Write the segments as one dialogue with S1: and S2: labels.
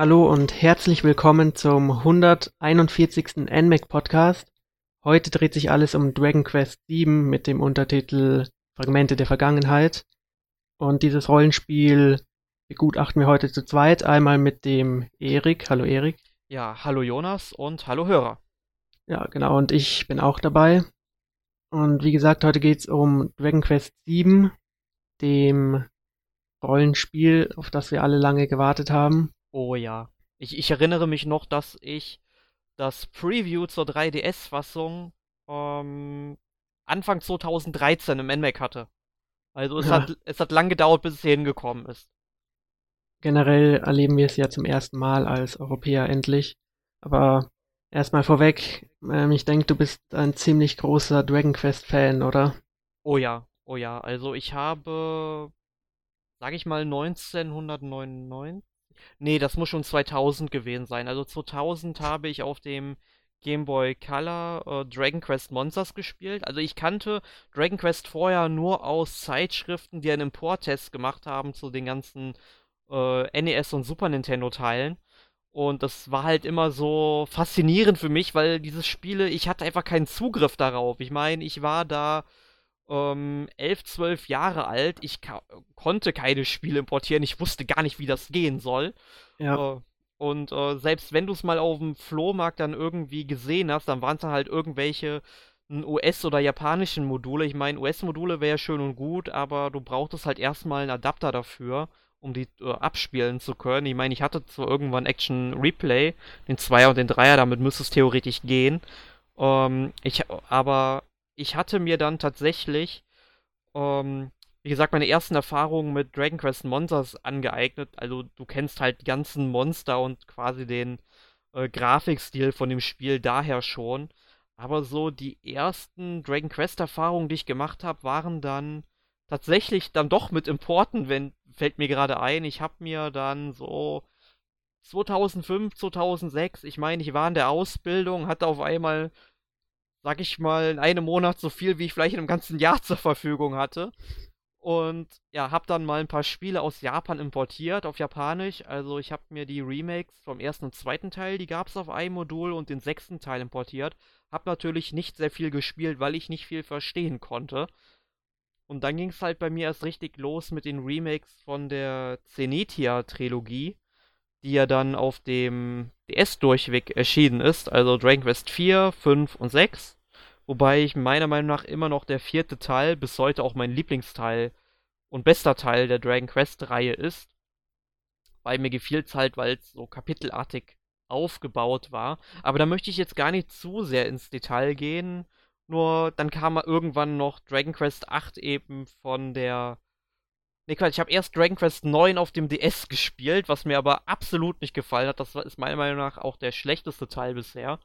S1: Hallo und herzlich willkommen zum 141. NMAC Podcast. Heute dreht sich alles um Dragon Quest VII mit dem Untertitel Fragmente der Vergangenheit. Und dieses Rollenspiel begutachten wir heute zu zweit. Einmal mit dem Erik. Hallo Erik.
S2: Ja, hallo Jonas und hallo Hörer.
S1: Ja, genau. Und ich bin auch dabei. Und wie gesagt, heute geht's um Dragon Quest VII, dem Rollenspiel, auf das wir alle lange gewartet haben.
S2: Oh ja. Ich, ich erinnere mich noch, dass ich das Preview zur 3DS-Fassung ähm, Anfang 2013 im NMAC hatte. Also es, ja. hat, es hat lang gedauert, bis es hier hingekommen ist.
S1: Generell erleben wir es ja zum ersten Mal als Europäer endlich. Aber erstmal vorweg, ähm, ich denke, du bist ein ziemlich großer Dragon Quest-Fan, oder?
S2: Oh ja, oh ja. Also ich habe, sag ich mal, 1999 Nee, das muss schon 2000 gewesen sein. Also 2000 habe ich auf dem Game Boy Color äh, Dragon Quest Monsters gespielt. Also ich kannte Dragon Quest vorher nur aus Zeitschriften, die einen Import-Test gemacht haben zu den ganzen äh, NES und Super Nintendo Teilen. Und das war halt immer so faszinierend für mich, weil diese Spiele, ich hatte einfach keinen Zugriff darauf. Ich meine, ich war da ähm, elf, zwölf Jahre alt. Ich konnte keine Spiele importieren. Ich wusste gar nicht, wie das gehen soll. Ja. Äh, und äh, selbst wenn du es mal auf dem Flohmarkt dann irgendwie gesehen hast, dann waren es dann halt irgendwelche US- oder japanischen Module. Ich meine, US-Module wäre schön und gut, aber du brauchtest halt erstmal einen Adapter dafür, um die äh, abspielen zu können. Ich meine, ich hatte zwar irgendwann Action Replay, den Zweier und den Dreier, damit müsste es theoretisch gehen. Ähm, ich, aber ich hatte mir dann tatsächlich, ähm, wie gesagt, meine ersten Erfahrungen mit Dragon Quest Monsters angeeignet. Also du kennst halt die ganzen Monster und quasi den äh, Grafikstil von dem Spiel daher schon. Aber so die ersten Dragon Quest Erfahrungen, die ich gemacht habe, waren dann tatsächlich dann doch mit Importen, wenn fällt mir gerade ein. Ich habe mir dann so 2005, 2006, ich meine, ich war in der Ausbildung, hatte auf einmal sag ich mal, in einem Monat so viel, wie ich vielleicht in einem ganzen Jahr zur Verfügung hatte. Und ja, hab dann mal ein paar Spiele aus Japan importiert, auf Japanisch. Also ich hab mir die Remakes vom ersten und zweiten Teil, die gab's auf einem Modul und den sechsten Teil importiert. Hab natürlich nicht sehr viel gespielt, weil ich nicht viel verstehen konnte. Und dann ging's halt bei mir erst richtig los mit den Remakes von der Zenithia-Trilogie die ja dann auf dem DS-Durchweg erschienen ist, also Dragon Quest 4, 5 und 6. Wobei ich meiner Meinung nach immer noch der vierte Teil bis heute auch mein Lieblingsteil und bester Teil der Dragon Quest-Reihe ist. Weil mir gefiel es halt, weil es so kapitelartig aufgebaut war. Aber da möchte ich jetzt gar nicht zu sehr ins Detail gehen. Nur dann kam irgendwann noch Dragon Quest 8 eben von der Nee, Quatsch, ich habe erst Dragon Quest 9 auf dem DS gespielt, was mir aber absolut nicht gefallen hat. Das ist meiner Meinung nach auch der schlechteste Teil bisher.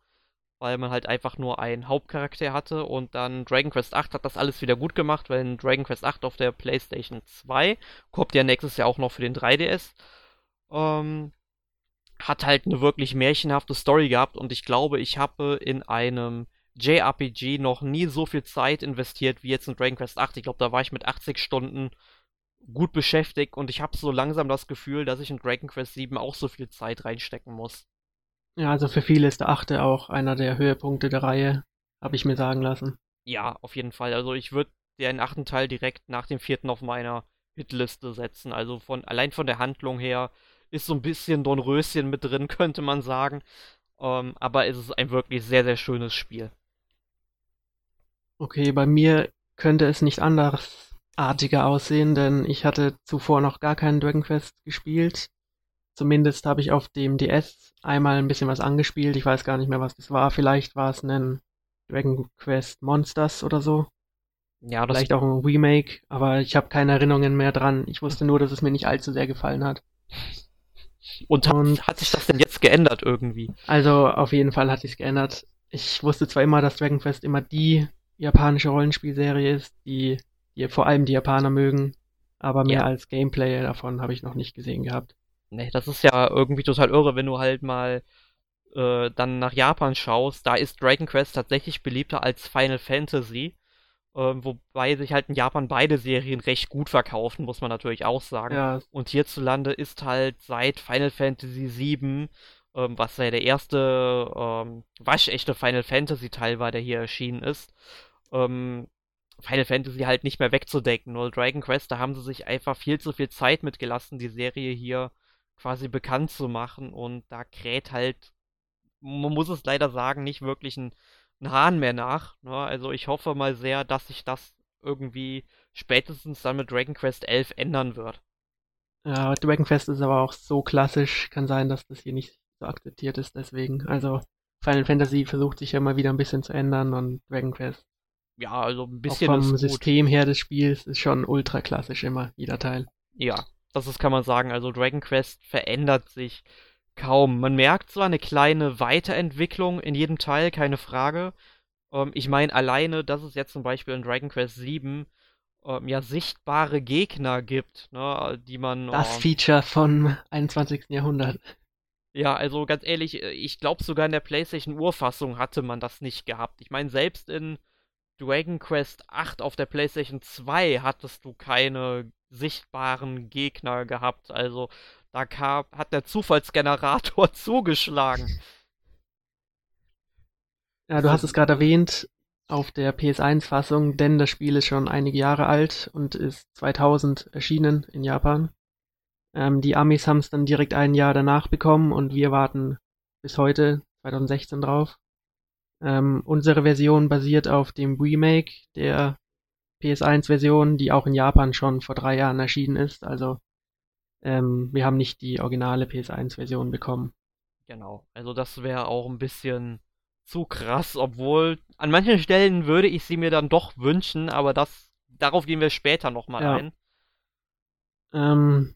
S2: Weil man halt einfach nur einen Hauptcharakter hatte und dann Dragon Quest 8 hat das alles wieder gut gemacht, weil Dragon Quest 8 auf der PlayStation 2 kommt ja nächstes Jahr auch noch für den 3DS. Ähm, hat halt eine wirklich märchenhafte Story gehabt und ich glaube, ich habe in einem JRPG noch nie so viel Zeit investiert wie jetzt in Dragon Quest 8. Ich glaube, da war ich mit 80 Stunden gut beschäftigt und ich habe so langsam das Gefühl, dass ich in Dragon Quest 7 auch so viel Zeit reinstecken muss.
S1: Ja, also für viele ist der achte auch einer der Höhepunkte der Reihe, habe ich mir sagen lassen.
S2: Ja, auf jeden Fall. Also ich würde den achten Teil direkt nach dem vierten auf meiner Hitliste setzen. Also von allein von der Handlung her ist so ein bisschen Dornröschen mit drin, könnte man sagen. Ähm, aber es ist ein wirklich sehr, sehr schönes Spiel.
S1: Okay, bei mir könnte es nicht anders artiger aussehen, denn ich hatte zuvor noch gar keinen Dragon Quest gespielt. Zumindest habe ich auf dem DS einmal ein bisschen was angespielt. Ich weiß gar nicht mehr, was das war. Vielleicht war es ein Dragon Quest Monsters oder so. Ja, das Vielleicht auch ein Remake, aber ich habe keine Erinnerungen mehr dran. Ich wusste nur, dass es mir nicht allzu sehr gefallen hat.
S2: Und, Und hat sich das denn jetzt geändert irgendwie?
S1: Also auf jeden Fall hat sich geändert. Ich wusste zwar immer, dass Dragon Quest immer die japanische Rollenspielserie ist, die die vor allem die Japaner mögen, aber mehr ja. als Gameplay davon habe ich noch nicht gesehen gehabt.
S2: Nee, das ist ja irgendwie total irre, wenn du halt mal äh, dann nach Japan schaust. Da ist Dragon Quest tatsächlich beliebter als Final Fantasy. Ähm, wobei sich halt in Japan beide Serien recht gut verkaufen, muss man natürlich auch sagen.
S1: Ja,
S2: Und hierzulande ist halt seit Final Fantasy VII, ähm, was ja der erste ähm, waschechte Final Fantasy Teil war, der hier erschienen ist, ähm, Final Fantasy halt nicht mehr wegzudecken. Nur Dragon Quest, da haben sie sich einfach viel zu viel Zeit mitgelassen, die Serie hier quasi bekannt zu machen. Und da kräht halt, man muss es leider sagen, nicht wirklich ein, ein Hahn mehr nach. Ne? Also ich hoffe mal sehr, dass sich das irgendwie spätestens dann mit Dragon Quest 11 ändern wird.
S1: ja, Dragon Quest ist aber auch so klassisch, kann sein, dass das hier nicht so akzeptiert ist, deswegen. Also Final Fantasy versucht sich ja mal wieder ein bisschen zu ändern und Dragon Quest
S2: Ja, also ein
S1: auch
S2: bisschen
S1: vom
S2: ist gut.
S1: System her des Spiels ist schon ultra klassisch immer, jeder Teil.
S2: Ja, das ist, kann man sagen. Also Dragon Quest verändert sich kaum. Man merkt zwar eine kleine Weiterentwicklung in jedem Teil, keine Frage. Ähm, ich meine alleine, dass es jetzt zum Beispiel in Dragon Quest 7 ähm, ja sichtbare Gegner gibt, ne, die man.
S1: Das
S2: ähm,
S1: Feature vom 21. Jahrhundert.
S2: ja, also ganz ehrlich, äh, ich glaube sogar in der PlayStation Urfassung hatte man das nicht gehabt. Ich meine, selbst in Dragon Quest 8 auf der PlayStation 2 hattest du keine sichtbaren Gegner gehabt. Also da kam, hat der Zufallsgenerator zugeschlagen.
S1: Ja, du hast es gerade erwähnt, auf der PS1-Fassung, denn das Spiel ist schon einige Jahre alt und ist 2000 erschienen in Japan. Ähm, die Amis haben es dann direkt ein Jahr danach bekommen und wir warten bis heute, 2016, drauf. Ähm, unsere Version basiert auf dem Remake der PS1-Version, die auch in Japan schon vor drei Jahren erschienen ist. Also ähm, wir haben nicht die originale PS1-Version bekommen.
S2: Genau, also das wäre auch ein bisschen zu krass, obwohl an manchen Stellen würde ich sie mir dann doch wünschen, aber das, darauf gehen wir später nochmal
S1: Ja.
S2: ein.
S1: Ähm,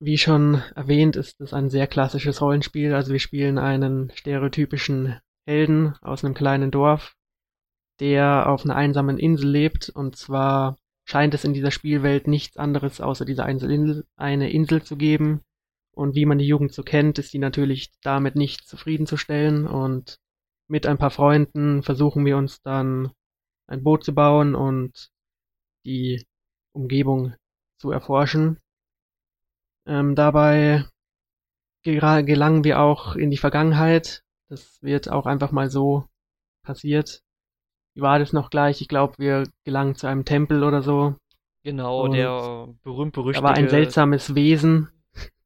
S1: wie schon erwähnt, ist es ein sehr klassisches Rollenspiel. Also wir spielen einen stereotypischen Helden aus einem kleinen Dorf, der auf einer einsamen Insel lebt. Und zwar scheint es in dieser Spielwelt nichts anderes außer dieser Insel, eine Insel zu geben. Und wie man die Jugend so kennt, ist sie natürlich damit nicht zufriedenzustellen. Und mit ein paar Freunden versuchen wir uns dann ein Boot zu bauen und die Umgebung zu erforschen. Ähm, dabei gelangen wir auch in die Vergangenheit. Das wird auch einfach mal so passiert. Wie war das noch gleich? Ich glaube, wir gelangen zu einem Tempel oder so.
S2: Genau,
S1: Und
S2: der berühmt-berüchtigte.
S1: Da war ein seltsames Wesen.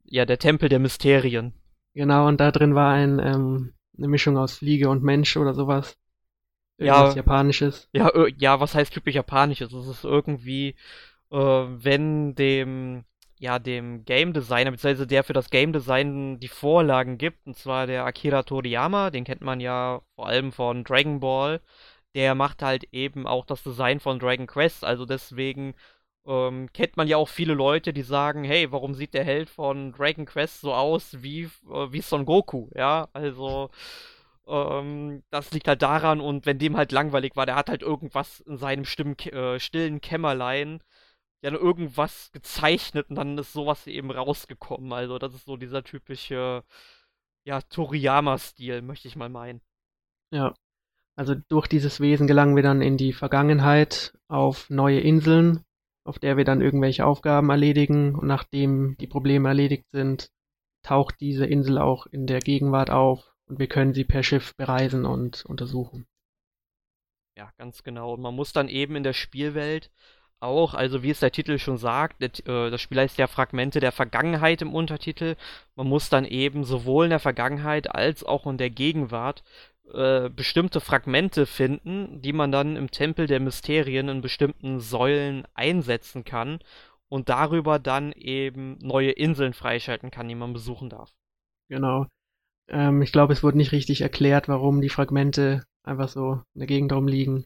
S2: Ja, der Tempel der Mysterien.
S1: Genau, und da drin war ein, ähm, eine Mischung aus Fliege und Mensch oder sowas. Irgendwas
S2: Ja.
S1: Japanisches.
S2: Ja, ja, was heißt typisch japanisches? Es ist irgendwie, äh, wenn dem, ja, dem Game Designer, beziehungsweise der für das Game Design die Vorlagen gibt, und zwar der Akira Toriyama, den kennt man ja vor allem von Dragon Ball, der macht halt eben auch das Design von Dragon Quest, also deswegen ähm, kennt man ja auch viele Leute, die sagen, hey, warum sieht der Held von Dragon Quest so aus wie, äh, wie Son Goku? Ja, also ähm, das liegt halt daran und wenn dem halt langweilig war, der hat halt irgendwas in seinem stimmen, äh, stillen Kämmerlein ja nur irgendwas gezeichnet und dann ist sowas eben rausgekommen. Also das ist so dieser typische, ja, Toriyama-Stil, möchte ich mal meinen.
S1: Ja. Also durch dieses Wesen gelangen wir dann in die Vergangenheit auf neue Inseln, auf der wir dann irgendwelche Aufgaben erledigen. Und nachdem die Probleme erledigt sind, taucht diese Insel auch in der Gegenwart auf und wir können sie per Schiff bereisen und untersuchen.
S2: Ja, ganz genau. Und man muss dann eben in der Spielwelt auch, also wie es der Titel schon sagt, äh, das Spiel heißt ja Fragmente der Vergangenheit im Untertitel. Man muss dann eben sowohl in der Vergangenheit als auch in der Gegenwart äh, bestimmte Fragmente finden, die man dann im Tempel der Mysterien in bestimmten Säulen einsetzen kann und darüber dann eben neue Inseln freischalten kann, die man besuchen darf.
S1: Genau. Ähm, ich glaube, es wurde nicht richtig erklärt, warum die Fragmente einfach so in der Gegend rumliegen,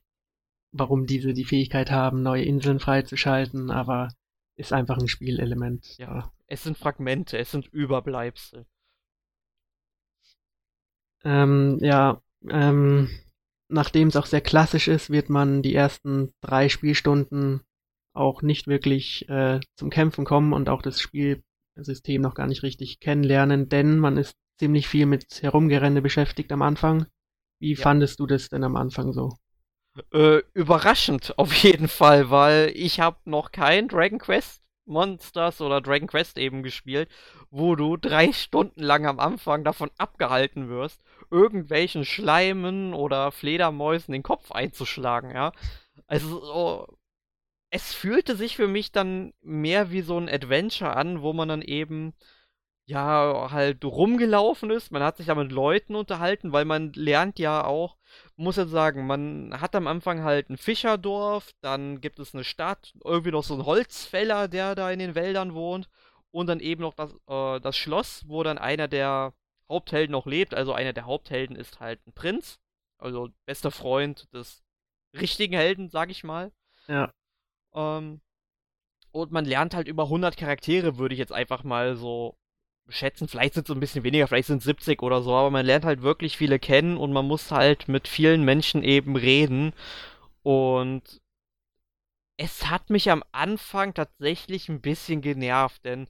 S1: warum diese die Fähigkeit haben, neue Inseln freizuschalten, aber ist einfach ein Spielelement.
S2: Ja, es sind Fragmente, es sind Überbleibsel.
S1: Ähm, ja, ähm, nachdem es auch sehr klassisch ist, wird man die ersten drei Spielstunden auch nicht wirklich äh, zum Kämpfen kommen und auch das Spielsystem noch gar nicht richtig kennenlernen, denn man ist ziemlich viel mit Herumgerenne beschäftigt am Anfang. Wie
S2: Ja.
S1: fandest du das denn am Anfang so?
S2: Äh, überraschend auf jeden Fall, weil ich habe noch kein Dragon Quest Monsters oder Dragon Quest eben gespielt, wo du drei Stunden lang am Anfang davon abgehalten wirst, irgendwelchen Schleimen oder Fledermäusen den Kopf einzuschlagen, ja. Also so, es fühlte sich für mich dann mehr wie so ein Adventure an, wo man dann eben ja, halt rumgelaufen ist. Man hat sich da mit Leuten unterhalten, weil man lernt ja auch, muss ja sagen, man hat am Anfang halt ein Fischerdorf, dann gibt es eine Stadt, irgendwie noch so ein Holzfäller, der da in den Wäldern wohnt und dann eben noch das, äh, das Schloss, wo dann einer der Haupthelden noch lebt. Also einer der Haupthelden ist halt ein Prinz, also bester Freund des richtigen Helden, sag ich mal.
S1: Ja.
S2: Ähm, und man lernt halt über 100 Charaktere, würde ich jetzt einfach mal so schätzen, vielleicht sind es ein bisschen weniger, vielleicht sind es 70 oder so, aber man lernt halt wirklich viele kennen und man muss halt mit vielen Menschen eben reden. Und es hat mich am Anfang tatsächlich ein bisschen genervt, denn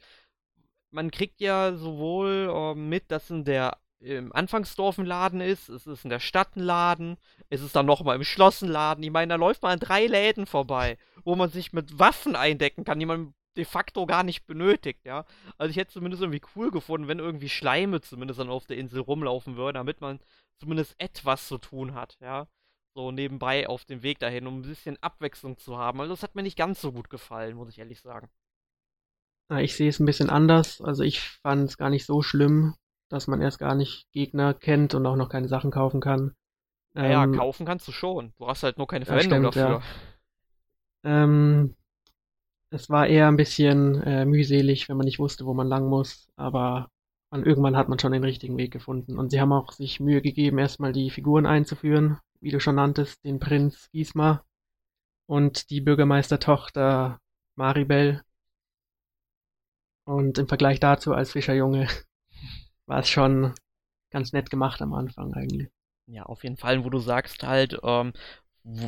S2: man kriegt ja sowohl äh, mit, dass in der im Anfangsdorf ein Laden ist, es ist in der Stadt ein Laden, es ist dann nochmal im Schloss ein Laden. Ich meine, da läuft man an drei Läden vorbei, wo man sich mit Waffen eindecken kann, die man de facto gar nicht benötigt, ja. Also ich hätte zumindest irgendwie cool gefunden, wenn irgendwie Schleime zumindest dann auf der Insel rumlaufen würden, damit man zumindest etwas zu tun hat, ja. So nebenbei auf dem Weg dahin, um ein bisschen Abwechslung zu haben. Also das hat mir nicht ganz so gut gefallen, muss ich ehrlich sagen.
S1: Ich sehe es ein bisschen anders. Also ich fand es gar nicht so schlimm, dass man erst gar nicht Gegner kennt und auch noch keine Sachen kaufen kann.
S2: Naja, ähm, kaufen kannst du schon. Du hast halt nur keine Verwendung stimmt, dafür.
S1: Ja. Ähm, es war eher ein bisschen äh, mühselig, wenn man nicht wusste, wo man lang muss, aber man, irgendwann hat man schon den richtigen Weg gefunden. Und sie haben auch sich Mühe gegeben, erstmal die Figuren einzuführen, wie du schon nanntest, den Prinz Gisma und die Bürgermeistertochter Maribel. Und im Vergleich dazu als Fischerjunge war es schon ganz nett gemacht am Anfang eigentlich.
S2: Ja, auf jeden Fall, wo du sagst halt, ähm,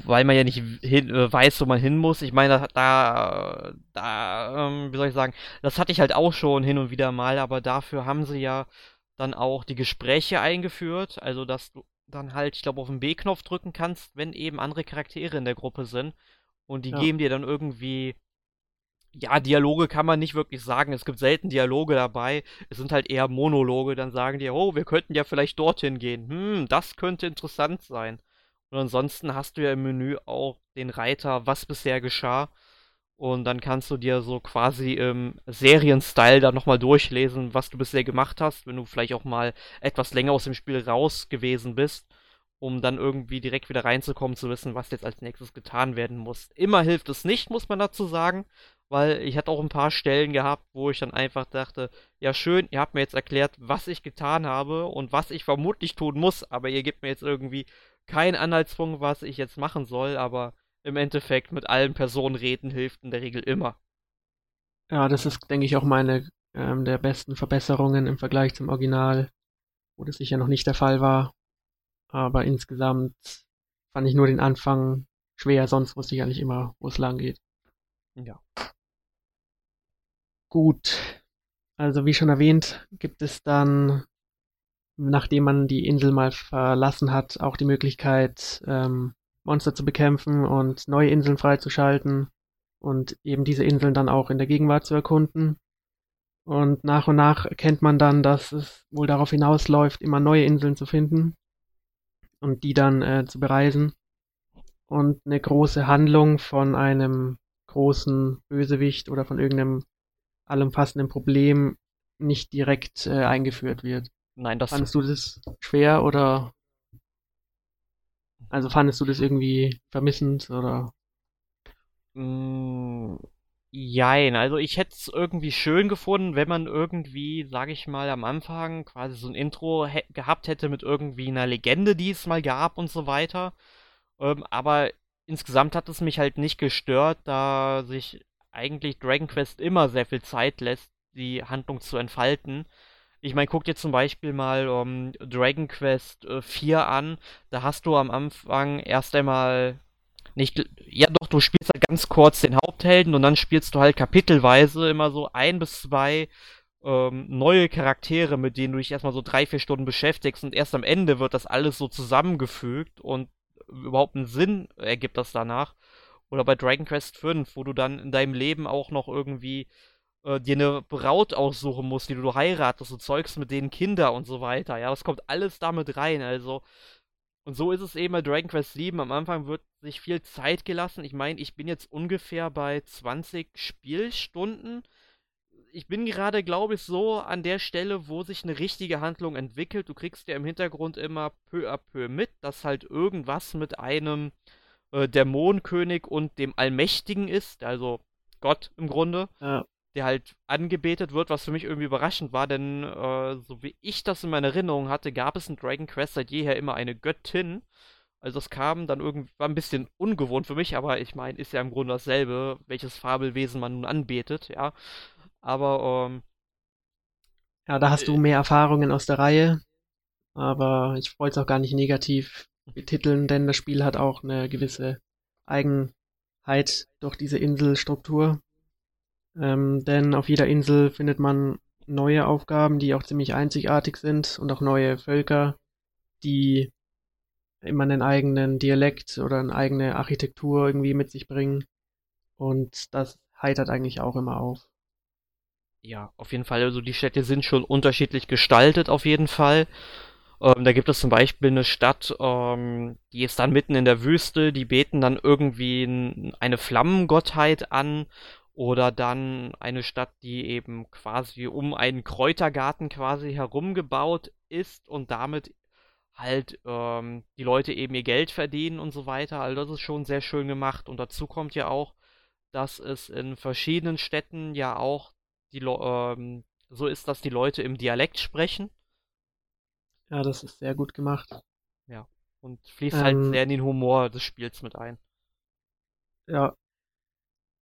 S2: weil man ja nicht hin, äh, weiß, wo man hin muss. Ich meine, da, da, ähm, wie soll ich sagen, das hatte ich halt auch schon hin und wieder mal, aber dafür haben sie ja dann auch die Gespräche eingeführt, also dass du dann halt, ich glaube, auf den B-Knopf drücken kannst, wenn eben andere Charaktere in der Gruppe sind und die ja. geben dir dann irgendwie ja, Dialoge kann man nicht wirklich sagen. Es gibt selten Dialoge dabei. Es sind halt eher Monologe. Dann sagen die, oh, wir könnten ja vielleicht dorthin gehen. Hm, das könnte interessant sein. Und ansonsten hast du ja im Menü auch den Reiter, was bisher geschah. Und dann kannst du dir so quasi im Serienstyle da nochmal durchlesen, was du bisher gemacht hast, wenn du vielleicht auch mal etwas länger aus dem Spiel raus gewesen bist, um dann irgendwie direkt wieder reinzukommen, zu wissen, was jetzt als nächstes getan werden muss. Immer hilft es nicht, muss man dazu sagen, weil ich hatte auch ein paar Stellen gehabt, wo ich dann einfach dachte, ja schön, ihr habt mir jetzt erklärt, was ich getan habe und was ich vermutlich tun muss, aber ihr gebt mir jetzt irgendwie keinen Anhaltspunkt, was ich jetzt machen soll, aber im Endeffekt mit allen Personen reden hilft in der Regel immer.
S1: Ja, das ist, denke ich, auch meine ähm, der besten Verbesserungen im Vergleich zum Original, wo das sicher noch nicht der Fall war. Aber insgesamt fand ich nur den Anfang schwer, sonst wusste ich ja nicht immer, wo es lang geht.
S2: Ja.
S1: Gut. Also wie schon erwähnt, gibt es dann nachdem man die Insel mal verlassen hat, auch die Möglichkeit, ähm, Monster zu bekämpfen und neue Inseln freizuschalten und eben diese Inseln dann auch in der Gegenwart zu erkunden. Und nach und nach erkennt man dann, dass es wohl darauf hinausläuft, immer neue Inseln zu finden und die dann äh, zu bereisen. Und eine große Handlung von einem großen Bösewicht oder von irgendeinem allumfassenden Problem nicht direkt äh, eingeführt wird.
S2: Nein, das.
S1: Fandest du das schwer oder? Also fandest du das irgendwie vermissend oder?
S2: Mm, jein, also ich hätte es irgendwie schön gefunden, wenn man irgendwie, sag ich mal, am Anfang quasi so ein Intro gehabt hätte mit irgendwie einer Legende, die es mal gab und so weiter. Ähm, aber insgesamt hat es mich halt nicht gestört, da sich eigentlich Dragon Quest immer sehr viel Zeit lässt, die Handlung zu entfalten. Ich meine, guck dir zum Beispiel mal um, Dragon Quest äh, 4 an. Da hast du am Anfang erst einmal nicht. Ja, doch, du spielst halt ganz kurz den Haupthelden und dann spielst du halt kapitelweise immer so ein bis zwei ähm, neue Charaktere, mit denen du dich erstmal so drei, vier Stunden beschäftigst und erst am Ende wird das alles so zusammengefügt und überhaupt einen Sinn ergibt das danach. Oder bei Dragon Quest V, wo du dann in deinem Leben auch noch irgendwie äh, dir eine Braut aussuchen musst, die du heiratest, du zeugst mit denen Kinder und so weiter. Ja, das kommt alles damit rein. Also, und so ist es eben bei Dragon Quest 7. Am Anfang wird sich viel Zeit gelassen. Ich meine, ich bin jetzt ungefähr bei 20 Spielstunden. Ich bin gerade, glaube ich, so an der Stelle, wo sich eine richtige Handlung entwickelt. Du kriegst ja im Hintergrund immer peu à peu mit, dass halt irgendwas mit einem äh, Dämonenkönig und dem Allmächtigen ist, also Gott im Grunde. Ja der halt angebetet wird, was für mich irgendwie überraschend war, denn äh, so wie ich das in meiner Erinnerung hatte, gab es in Dragon Quest seit jeher immer eine Göttin. Also das kam dann irgendwie, war ein bisschen ungewohnt für mich, aber ich meine, ist ja im Grunde dasselbe, welches Fabelwesen man nun anbetet, ja. Aber, ähm,
S1: Ja, da hast du äh, mehr Erfahrungen aus der Reihe, aber ich wollte es auch gar nicht negativ betiteln, denn das Spiel hat auch eine gewisse Eigenheit durch diese Inselstruktur. Ähm, denn auf jeder Insel findet man neue Aufgaben, die auch ziemlich einzigartig sind und auch neue Völker, die immer einen eigenen Dialekt oder eine eigene Architektur irgendwie mit sich bringen. Und das heitert eigentlich auch immer auf.
S2: Ja, auf jeden Fall. Also die Städte sind schon unterschiedlich gestaltet, auf jeden Fall. Ähm, da gibt es zum Beispiel eine Stadt, ähm, die ist dann mitten in der Wüste, die beten dann irgendwie eine Flammengottheit an oder dann eine Stadt, die eben quasi um einen Kräutergarten quasi herumgebaut ist und damit halt ähm, die Leute eben ihr Geld verdienen und so weiter. Also das ist schon sehr schön gemacht. Und dazu kommt ja auch, dass es in verschiedenen Städten ja auch die ähm, so ist, dass die Leute im Dialekt sprechen.
S1: Ja, das ist sehr gut gemacht.
S2: Ja. Und fließt halt ähm, halt sehr in den Humor des Spiels mit ein.
S1: Ja,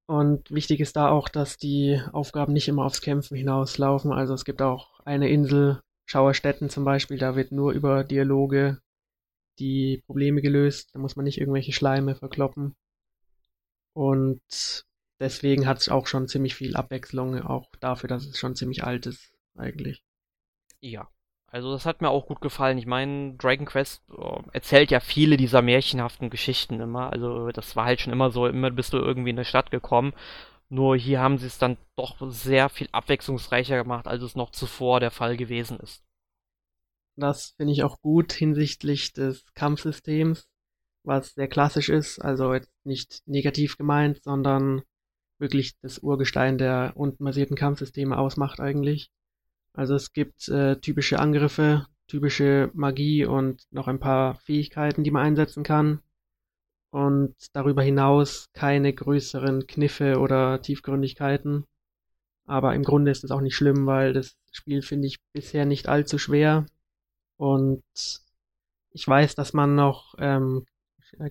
S1: und wichtig ist da auch, dass die Aufgaben nicht immer aufs Kämpfen hinauslaufen. Also es gibt auch eine Insel, Schauerstätten zum Beispiel, da wird nur über Dialoge die Probleme gelöst. Da muss man nicht irgendwelche Schleime verkloppen. Und deswegen hat es auch schon ziemlich viel Abwechslung, auch dafür, dass es schon ziemlich alt ist, eigentlich.
S2: Ja, also das hat mir auch gut gefallen. Ich meine, Dragon Quest oh, erzählt ja viele dieser märchenhaften Geschichten immer. Also das war halt schon immer so, immer bist du irgendwie in eine Stadt gekommen. Nur hier haben sie es dann doch sehr viel abwechslungsreicher gemacht, als es noch zuvor der Fall gewesen ist.
S1: Das finde ich auch gut hinsichtlich des Kampfsystems, was sehr klassisch ist, also jetzt nicht negativ gemeint, sondern wirklich das Urgestein der untenbasierten Kampfsysteme ausmacht eigentlich. Also es gibt äh, typische Angriffe, typische Magie und noch ein paar Fähigkeiten, die man einsetzen kann. Und darüber hinaus keine größeren Kniffe oder Tiefgründigkeiten. Aber im Grunde ist es auch nicht schlimm, weil das Spiel finde ich bisher nicht allzu schwer. Und ich weiß, dass man noch ähm,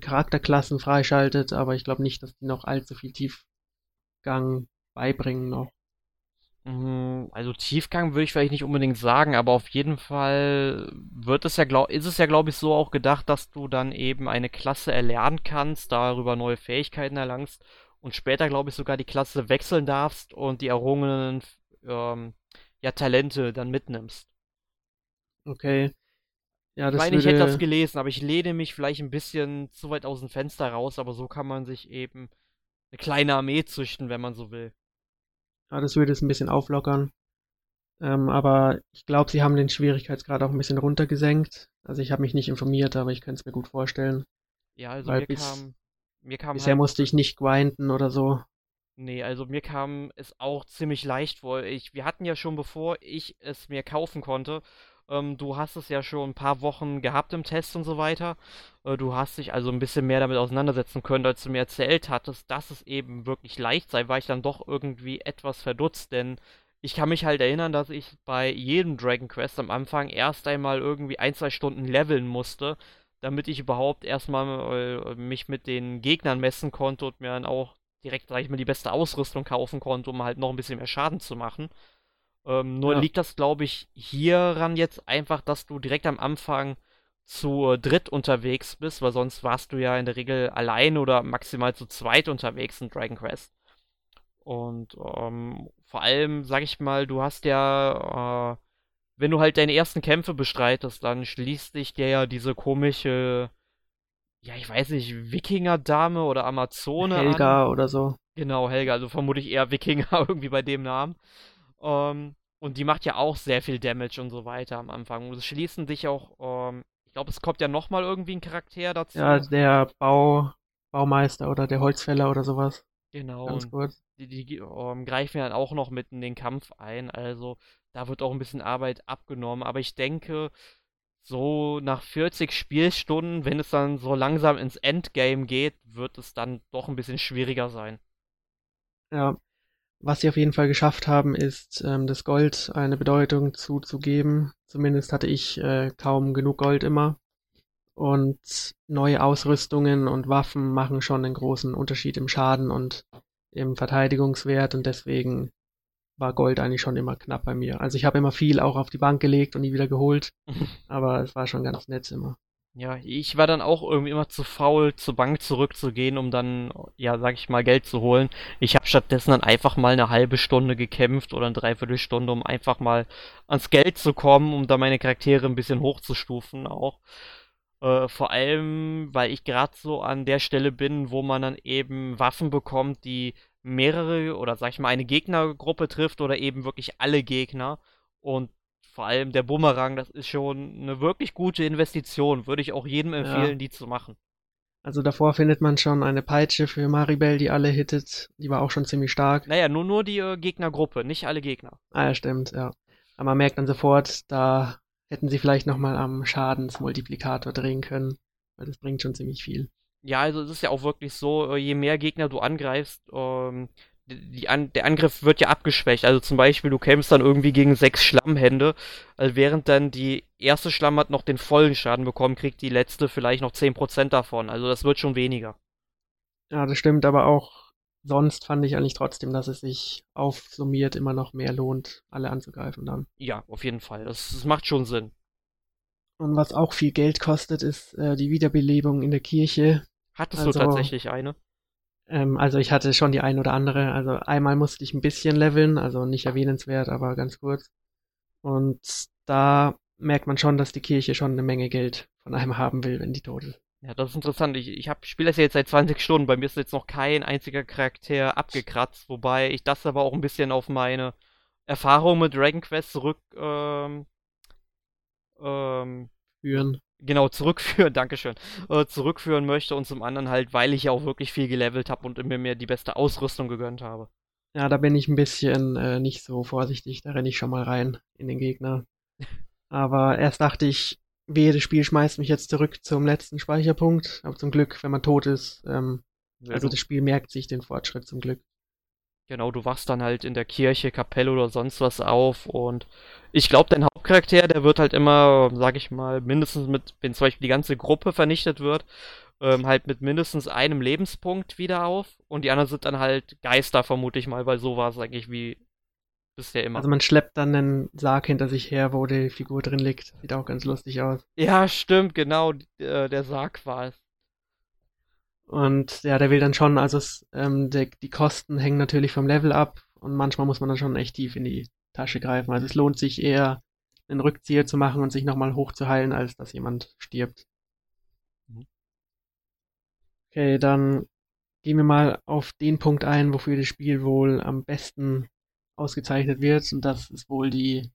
S1: Charakterklassen freischaltet, aber ich glaube nicht, dass die noch allzu viel Tiefgang beibringen noch.
S2: Mhm, also Tiefgang würde ich vielleicht nicht unbedingt sagen, aber auf jeden Fall wird es ja glaub, ist es ja glaube ich so auch gedacht, dass du dann eben eine Klasse erlernen kannst, darüber neue Fähigkeiten erlangst und später glaube ich sogar die Klasse wechseln darfst und die errungenen ähm, ja Talente dann mitnimmst.
S1: Okay.
S2: Ja, das ich meine, ich hätte das gelesen, aber ich lehne mich vielleicht ein bisschen zu weit aus dem Fenster raus, aber so kann man sich eben eine kleine Armee züchten, wenn man so will.
S1: Ja, das würde es ein bisschen auflockern. Ähm, aber ich glaube, sie haben den Schwierigkeitsgrad auch ein bisschen runtergesenkt. Also ich habe mich nicht informiert, aber ich könnte es mir gut vorstellen.
S2: Ja, also Weil mir bis, kam, mir kam
S1: bisher halt, musste ich nicht grinden oder so.
S2: Nee, also mir kam es auch ziemlich leicht vor. Ich, wir hatten ja schon, bevor ich es mir kaufen konnte, ähm, du hast es ja schon ein paar Wochen gehabt im Test und so weiter. Äh, du hast dich also ein bisschen mehr damit auseinandersetzen können, als du mir erzählt hattest, dass es eben wirklich leicht sei, war ich dann doch irgendwie etwas verdutzt, denn ich kann mich halt erinnern, dass ich bei jedem Dragon Quest am Anfang erst einmal irgendwie ein, zwei Stunden leveln musste, damit ich überhaupt erstmal äh, mich mit den Gegnern messen konnte und mir dann auch direkt, sag ich mal, die beste Ausrüstung kaufen konnte, um halt noch ein bisschen mehr Schaden zu machen. Ähm, nur ja. liegt das, glaube ich, hieran jetzt einfach, dass du direkt am Anfang zu dritt unterwegs bist, weil sonst warst du ja in der Regel allein oder maximal zu zweit unterwegs in Dragon Quest. Und ähm, vor allem, sag ich mal, du hast ja, äh, wenn du halt deine ersten Kämpfe bestreitest, dann schließt sich dir ja diese komische, ja, ich weiß nicht, Wikinger-Dame oder Amazone
S1: Helga
S2: an.
S1: oder so.
S2: Genau, Helga, also vermute ich eher Wikinger irgendwie bei dem Namen. Ähm, und die macht ja auch sehr viel Damage und so weiter am Anfang. Und es schließen sich auch, ähm, ich glaube, es kommt ja nochmal irgendwie ein Charakter dazu.
S1: Ja, der Bau, Baumeister oder der Holzfäller oder sowas.
S2: Genau.
S1: Ganz kurz.
S2: die, die ähm, greifen ja dann auch noch mit in den Kampf ein. Also da wird auch ein bisschen Arbeit abgenommen. Aber ich denke, so nach 40 Spielstunden, wenn es dann so langsam ins Endgame geht, wird es dann doch ein bisschen schwieriger sein.
S1: Ja. Was sie auf jeden Fall geschafft haben, ist, ähm, das Gold eine Bedeutung zuzugeben. Zumindest hatte ich äh, kaum genug Gold immer. Und neue Ausrüstungen und Waffen machen schon einen großen Unterschied im Schaden und im Verteidigungswert und deswegen war Gold eigentlich schon immer knapp bei mir. Also ich habe immer viel auch auf die Bank gelegt und nie wieder geholt, aber es war schon ganz nett immer.
S2: Ja, ich war dann auch irgendwie immer zu faul, zur Bank zurückzugehen, um dann, ja, sag ich mal, Geld zu holen. Ich habe stattdessen dann einfach mal eine halbe Stunde gekämpft oder eine Dreiviertelstunde, um einfach mal ans Geld zu kommen, um da meine Charaktere ein bisschen hochzustufen auch. Äh, vor allem, weil ich gerade so an der Stelle bin, wo man dann eben Waffen bekommt, die mehrere oder sag ich mal eine Gegnergruppe trifft oder eben wirklich alle Gegner. Und vor allem der Bumerang, das ist schon eine wirklich gute Investition. Würde ich auch jedem empfehlen,
S1: Ja.
S2: die zu machen.
S1: Also davor findet man schon eine Peitsche für Maribel, die alle hittet. Die war auch schon ziemlich stark.
S2: Naja, nur, nur die äh, Gegnergruppe, nicht alle Gegner.
S1: Ah ja, stimmt, ja. Aber man merkt dann sofort, da hätten sie vielleicht nochmal am Schadensmultiplikator drehen können, weil das bringt schon ziemlich viel.
S2: Ja, also es ist ja auch wirklich so, äh, je mehr Gegner du angreifst, ähm, an, der Angriff wird ja abgeschwächt. Also zum Beispiel, du kämpfst dann irgendwie gegen sechs Schlammhände, also während dann die erste Schlamm hat noch den vollen Schaden bekommen, kriegt die letzte vielleicht noch 10% davon. Also das wird schon weniger.
S1: Ja, das stimmt, aber auch sonst fand ich eigentlich trotzdem, dass es sich aufsummiert immer noch mehr lohnt, alle anzugreifen dann.
S2: Ja, auf jeden Fall. Das, das macht schon Sinn.
S1: Und was auch viel Geld kostet, ist äh, die Wiederbelebung in der Kirche.
S2: Hattest
S1: Also-
S2: du tatsächlich eine?
S1: Ähm, also ich hatte schon die ein oder andere. Also einmal musste ich ein bisschen leveln, also nicht erwähnenswert, aber ganz kurz. Und da merkt man schon, dass die Kirche schon eine Menge Geld von einem haben will, wenn die tot ist.
S2: Ja, das ist interessant. Ich, ich spiele das ja jetzt seit 20 Stunden. Bei mir ist jetzt noch kein einziger Charakter abgekratzt, wobei ich das aber auch ein bisschen auf meine Erfahrung mit Dragon Quest zurück, ähm, ähm,
S1: Führen.
S2: Genau, zurückführen, Dankeschön, äh, zurückführen möchte und zum anderen halt, weil ich ja auch wirklich viel gelevelt habe und mir, mir die beste Ausrüstung gegönnt habe.
S1: Ja, da bin ich ein bisschen äh, nicht so vorsichtig, da renne ich schon mal rein in den Gegner. Aber erst dachte ich, wehe, das Spiel schmeißt mich jetzt zurück zum letzten Speicherpunkt. Aber zum Glück, wenn man tot ist, ähm, also
S2: du,
S1: das Spiel merkt sich den Fortschritt zum Glück.
S2: Genau, du wachst dann halt in der Kirche, Kapelle oder sonst was auf und ich glaube, dein Hauptcharakter, der wird halt immer, sag ich mal, mindestens mit, wenn zum Beispiel die ganze Gruppe vernichtet wird, ähm, halt mit mindestens einem Lebenspunkt wieder auf und die anderen sind dann halt Geister, vermute ich mal, weil so war es eigentlich wie bisher immer.
S1: Also man schleppt dann einen Sarg hinter sich her, wo die Figur drin liegt. Sieht auch ganz lustig aus.
S2: ja, stimmt, genau, äh, der Sarg war es.
S1: Und ja, der will dann schon, also es, ähm, der, die Kosten hängen natürlich vom Level ab und manchmal muss man dann schon echt tief in die Tasche greifen. Also es lohnt sich eher, einen Rückzieher zu machen und sich nochmal hochzuheilen, als dass jemand stirbt.
S2: Mhm.
S1: Okay, dann gehen wir mal auf den Punkt ein, wofür das Spiel wohl am besten ausgezeichnet wird. Und das ist wohl die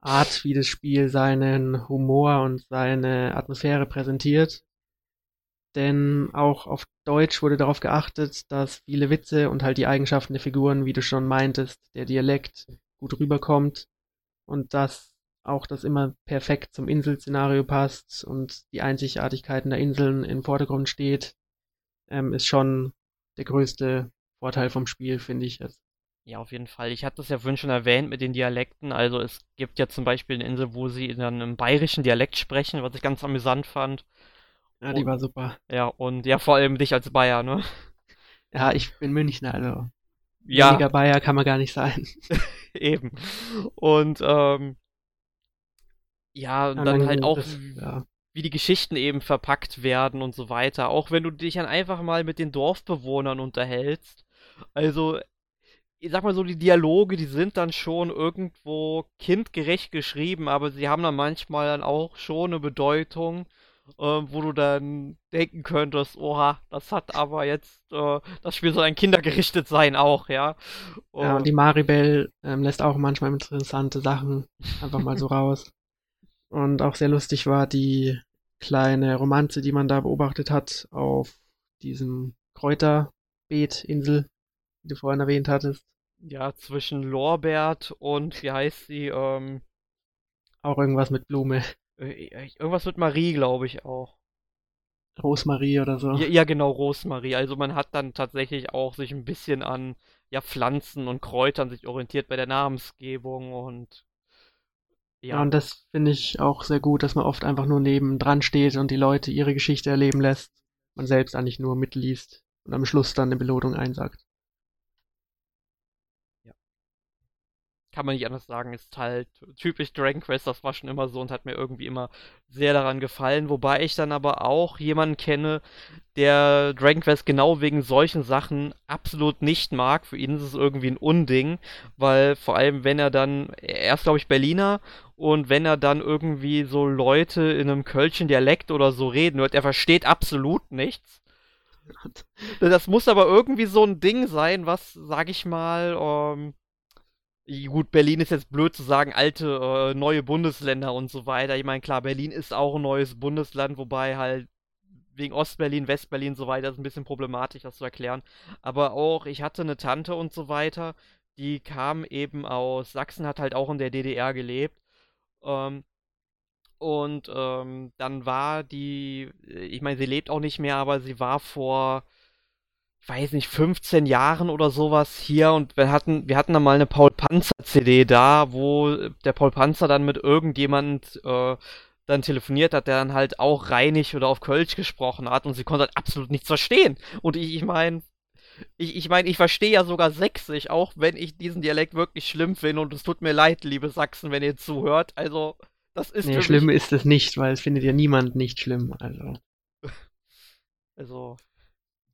S1: Art, wie das Spiel seinen Humor und seine Atmosphäre präsentiert. Denn auch auf Deutsch wurde darauf geachtet, dass viele Witze und halt die Eigenschaften der Figuren, wie du schon meintest, der Dialekt gut rüberkommt und dass auch das immer perfekt zum Inselszenario passt und die Einzigartigkeiten der Inseln im Vordergrund steht, ähm, ist schon der größte Vorteil vom Spiel, finde ich jetzt.
S2: Ja, auf jeden Fall. Ich hatte es ja vorhin schon erwähnt mit den Dialekten. Also es gibt ja zum Beispiel eine Insel, wo sie dann im bayerischen Dialekt sprechen, was ich ganz amüsant fand.
S1: Ja, die
S2: Und-
S1: war super.
S2: Ja, und ja, vor allem dich als Bayer, ne?
S1: Ja, ich bin Münchner, also
S2: Ja,
S1: weniger Bayer kann man gar nicht sein.
S2: eben. Und ähm, ja, und
S1: Ja,
S2: dann halt auch,
S1: das- ja.
S2: wie die Geschichten eben verpackt werden und so weiter. Auch wenn du dich dann einfach mal mit den Dorfbewohnern unterhältst. Also, ich sag mal so, die Dialoge, die sind dann schon irgendwo kindgerecht geschrieben, aber sie haben dann manchmal dann auch schon eine Bedeutung. Ähm, wo du dann denken könntest, oha, das hat aber jetzt, äh, das Spiel soll ein Kindergerichtet sein auch, ja.
S1: Und ja, und die Maribel ähm, lässt auch manchmal interessante Sachen einfach mal so raus. Und auch sehr lustig war die kleine Romanze, die man da beobachtet hat auf diesem Kräuterbeetinsel, die du vorhin erwähnt hattest.
S2: Ja, zwischen Lorbert und, wie heißt sie, ähm...
S1: Auch irgendwas mit Blume.
S2: Äh, irgendwas mit Marie, glaube ich auch.
S1: Rosmarie oder so.
S2: Ja, ja, genau, Rosmarie. Also man hat dann tatsächlich auch sich ein bisschen an ja, Pflanzen und Kräutern sich orientiert bei der Namensgebung und
S1: ja. ja und das finde ich auch sehr gut, dass man oft einfach nur neben dran steht und die Leute ihre Geschichte erleben lässt. Man selbst eigentlich nur mitliest und am Schluss dann eine Belohnung einsagt.
S2: Kann man nicht anders sagen, ist halt typisch Dragon Quest, das war schon immer so und hat mir irgendwie immer sehr daran gefallen. Wobei ich dann aber auch jemanden kenne, der Dragon Quest genau wegen solchen Sachen absolut nicht mag. Für ihn ist es irgendwie ein Unding, weil vor allem, wenn er dann, er ist glaube ich Berliner und wenn er dann irgendwie so Leute in einem Kölschen Dialekt oder so reden hört, er versteht absolut nichts. Das muss aber irgendwie so ein Ding sein, was, sag ich mal, ähm, Gut, Berlin ist jetzt blöd zu sagen, alte, äh, neue Bundesländer und so weiter. Ich meine, klar, Berlin ist auch ein neues Bundesland, wobei halt wegen Ostberlin, Westberlin und so weiter ist ein bisschen problematisch, das zu erklären. Aber auch, ich hatte eine Tante und so weiter, die kam eben aus Sachsen, hat halt auch in der DDR gelebt. Ähm, und ähm, dann war die, ich meine, sie lebt auch nicht mehr, aber sie war vor weiß nicht, 15 Jahren oder sowas hier und wir hatten, wir hatten dann mal eine Paul Panzer CD da, wo der Paul Panzer dann mit irgendjemand äh, dann telefoniert hat, der dann halt auch reinig oder auf Kölsch gesprochen hat und sie konnte halt absolut nichts verstehen. Und ich, ich meine, ich, ich meine, ich verstehe ja sogar Sächsisch, auch wenn ich diesen Dialekt wirklich schlimm finde und es tut mir leid, liebe Sachsen, wenn ihr zuhört. Also, das ist.
S1: Nee, schlimm ist es nicht, weil es findet ja niemand nicht schlimm, also.
S2: also,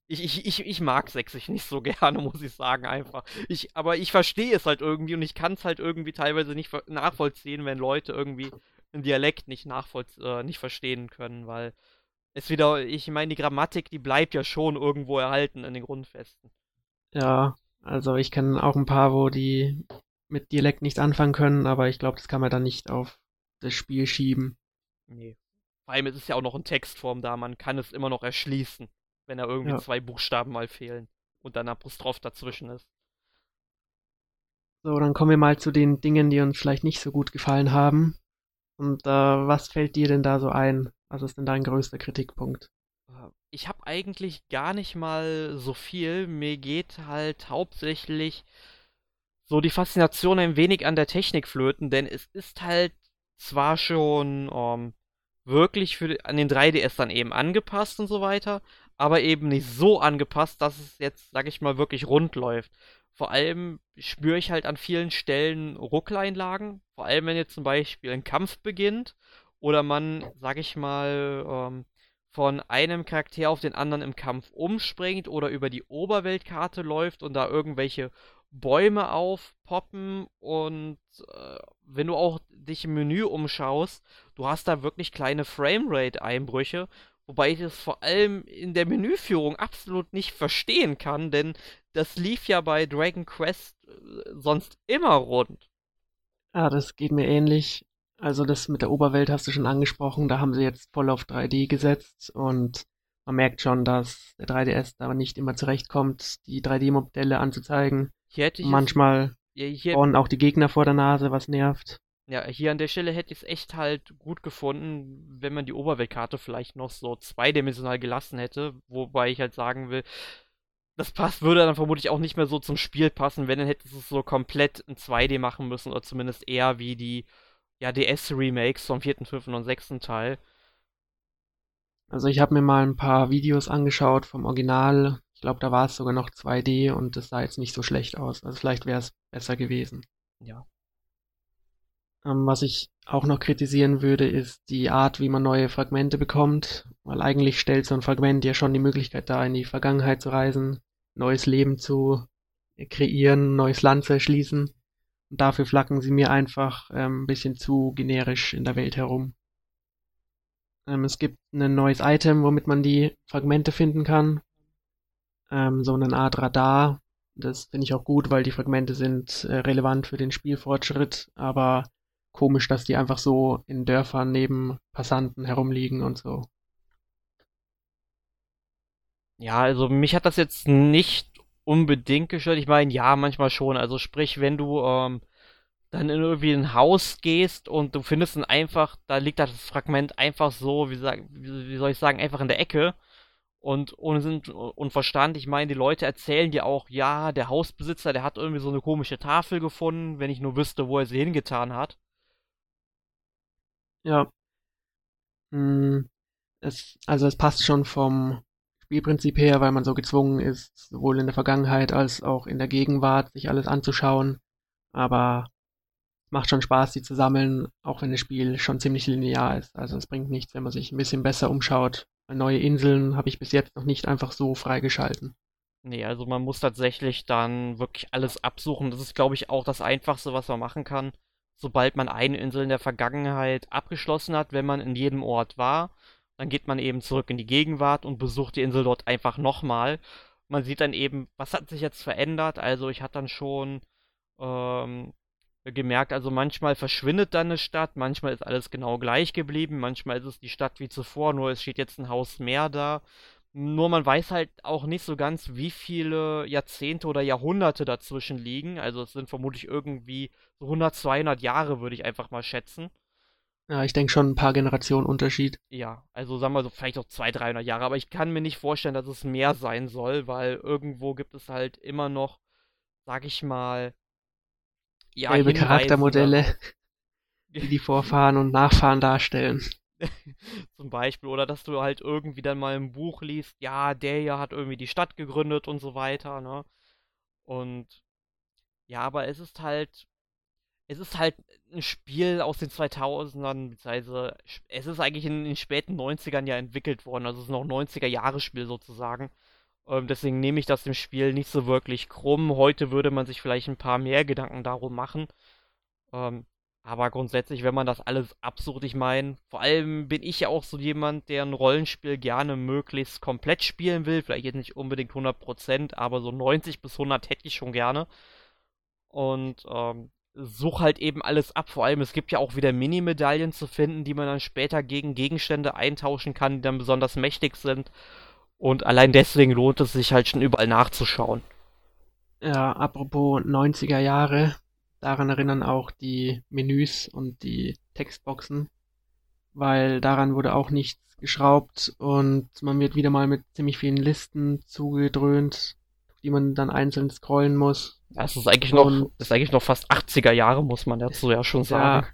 S2: ich, ich, ich, ich mag Sächsisch nicht so gerne, muss ich sagen, einfach. Ich, aber ich verstehe es halt irgendwie und ich kann es halt irgendwie teilweise nicht nachvollziehen, wenn Leute irgendwie einen Dialekt nicht nachvollziehen, äh, nicht verstehen können, weil es wieder, ich meine, die Grammatik, die bleibt ja schon irgendwo erhalten in den Grundfesten.
S1: Ja, also ich kenne auch ein paar, wo die mit Dialekt nichts anfangen können, aber ich glaube, das kann man dann nicht auf das Spiel schieben.
S2: Nee. Vor allem ist es ja auch noch in Textform da, man kann es immer noch erschließen wenn da irgendwie ja. zwei Buchstaben mal fehlen und dann Apostroph dazwischen ist.
S1: So, dann kommen wir mal zu den Dingen, die uns vielleicht nicht so gut gefallen haben. Und äh, was fällt dir denn da so ein? Was ist denn dein größter Kritikpunkt?
S2: Äh, ich habe eigentlich gar nicht mal so viel. Mir geht halt hauptsächlich so die Faszination ein wenig an der Technik flöten, denn es ist halt zwar schon ähm, wirklich für, an den 3DS dann eben angepasst und so weiter, aber eben nicht so angepasst, dass es jetzt, sag ich mal, wirklich rund läuft. Vor allem spüre ich halt an vielen Stellen Ruckleinlagen, vor allem wenn jetzt zum Beispiel ein Kampf beginnt oder man, sag ich mal, ähm, von einem Charakter auf den anderen im Kampf umspringt oder über die Oberweltkarte läuft und da irgendwelche Bäume aufpoppen und äh, wenn du auch dich im Menü umschaust, du hast da wirklich kleine Framerate-Einbrüche Wobei ich es vor allem in der Menüführung absolut nicht verstehen kann, denn das lief ja bei Dragon Quest äh, sonst immer rund.
S1: Ja, das geht mir ähnlich. Also das mit der Oberwelt hast du schon angesprochen, da haben sie jetzt voll auf 3D gesetzt und man merkt schon, dass der 3DS da nicht immer zurechtkommt, die 3D-Modelle anzuzeigen. Hier hätte ich Manchmal ja, hier... auch die Gegner vor der Nase, was nervt.
S2: Ja, hier an der Stelle hätte ich es echt halt gut gefunden, wenn man die Oberweltkarte vielleicht noch so zweidimensional gelassen hätte, wobei ich halt sagen will, das passt, würde dann vermutlich auch nicht mehr so zum Spiel passen, wenn dann hättest du es so komplett in 2D machen müssen oder zumindest eher wie die ja, DS-Remakes vom vierten, fünften und sechsten Teil.
S1: Also ich habe mir mal ein paar Videos angeschaut vom Original. Ich glaube, da war es sogar noch 2D und das sah jetzt nicht so schlecht aus. Also vielleicht wäre es besser gewesen.
S2: Ja.
S1: Ähm, was ich auch noch kritisieren würde, ist die Art, wie man neue Fragmente bekommt, weil eigentlich stellt so ein Fragment ja schon die Möglichkeit dar, in die Vergangenheit zu reisen, neues Leben zu kreieren, neues Land zu erschließen. Und dafür flacken sie mir einfach ähm, ein bisschen zu generisch in der Welt herum. Ähm, es gibt ein neues Item, womit man die Fragmente finden kann. Ähm, so eine Art Radar. Das finde ich auch gut, weil die Fragmente sind äh, relevant für den Spielfortschritt, aber komisch, dass die einfach so in Dörfern neben Passanten herumliegen und so.
S2: Ja, also mich hat das jetzt nicht unbedingt gestört. Ich meine, ja, manchmal schon. Also sprich, wenn du ähm, dann in irgendwie ein Haus gehst und du findest dann einfach, da liegt das Fragment einfach so, wie, sag, wie soll ich sagen, einfach in der Ecke. Und ohne Sinn und Verstand, ich meine, die Leute erzählen dir auch, ja, der Hausbesitzer, der hat irgendwie so eine komische Tafel gefunden, wenn ich nur wüsste, wo er sie hingetan hat.
S1: Ja. Hm, es, also es passt schon vom Spielprinzip her, weil man so gezwungen ist, sowohl in der Vergangenheit als auch in der Gegenwart sich alles anzuschauen. Aber es macht schon Spaß, die zu sammeln, auch wenn das Spiel schon ziemlich linear ist. Also es bringt nichts, wenn man sich ein bisschen besser umschaut. Neue Inseln habe ich bis jetzt noch nicht einfach so freigeschalten.
S2: Nee, also man muss tatsächlich dann wirklich alles absuchen. Das ist, glaube ich, auch das Einfachste, was man machen kann. Sobald man eine Insel in der Vergangenheit abgeschlossen hat, wenn man in jedem Ort war, dann geht man eben zurück in die Gegenwart und besucht die Insel dort einfach nochmal. Man sieht dann eben, was hat sich jetzt verändert. Also ich hatte dann schon ähm, gemerkt, also manchmal verschwindet dann eine Stadt, manchmal ist alles genau gleich geblieben, manchmal ist es die Stadt wie zuvor, nur es steht jetzt ein Haus mehr da. Nur man weiß halt auch nicht so ganz, wie viele Jahrzehnte oder Jahrhunderte dazwischen liegen. Also es sind vermutlich irgendwie so 100, 200 Jahre, würde ich einfach mal schätzen.
S1: Ja, ich denke schon ein paar Generationen Unterschied.
S2: Ja, also sagen wir so vielleicht auch 200, 300 Jahre, aber ich kann mir nicht vorstellen, dass es mehr sein soll, weil irgendwo gibt es halt immer noch, sag ich mal,
S1: ja, Gelbe Charaktermodelle, die die Vorfahren und Nachfahren darstellen.
S2: Zum Beispiel, oder dass du halt irgendwie dann mal im Buch liest, ja, der hier hat irgendwie die Stadt gegründet und so weiter, ne? Und ja, aber es ist halt es ist halt ein Spiel aus den 2000ern, beziehungsweise es ist eigentlich in den späten 90ern ja entwickelt worden, also es ist noch ein 90er-Jahre-Spiel sozusagen. Ähm, deswegen nehme ich das dem Spiel nicht so wirklich krumm. Heute würde man sich vielleicht ein paar mehr Gedanken darum machen. Ähm, aber grundsätzlich, wenn man das alles absucht, ich meine, vor allem bin ich ja auch so jemand, der ein Rollenspiel gerne möglichst komplett spielen will. Vielleicht jetzt nicht unbedingt 100%, aber so 90 bis 100 hätte ich schon gerne. Und ähm, such halt eben alles ab. Vor allem, es gibt ja auch wieder Mini-Medaillen zu finden, die man dann später gegen Gegenstände eintauschen kann, die dann besonders mächtig sind. Und allein deswegen lohnt es sich halt schon überall nachzuschauen.
S1: Ja, apropos 90er Jahre, daran erinnern auch die Menüs und die Textboxen, weil daran wurde auch nichts geschraubt und man wird wieder mal mit ziemlich vielen Listen zugedröhnt, die man dann einzeln scrollen muss.
S2: Das ist eigentlich noch, das ist eigentlich noch fast 80er Jahre, muss man dazu ja schon sagen. Ja,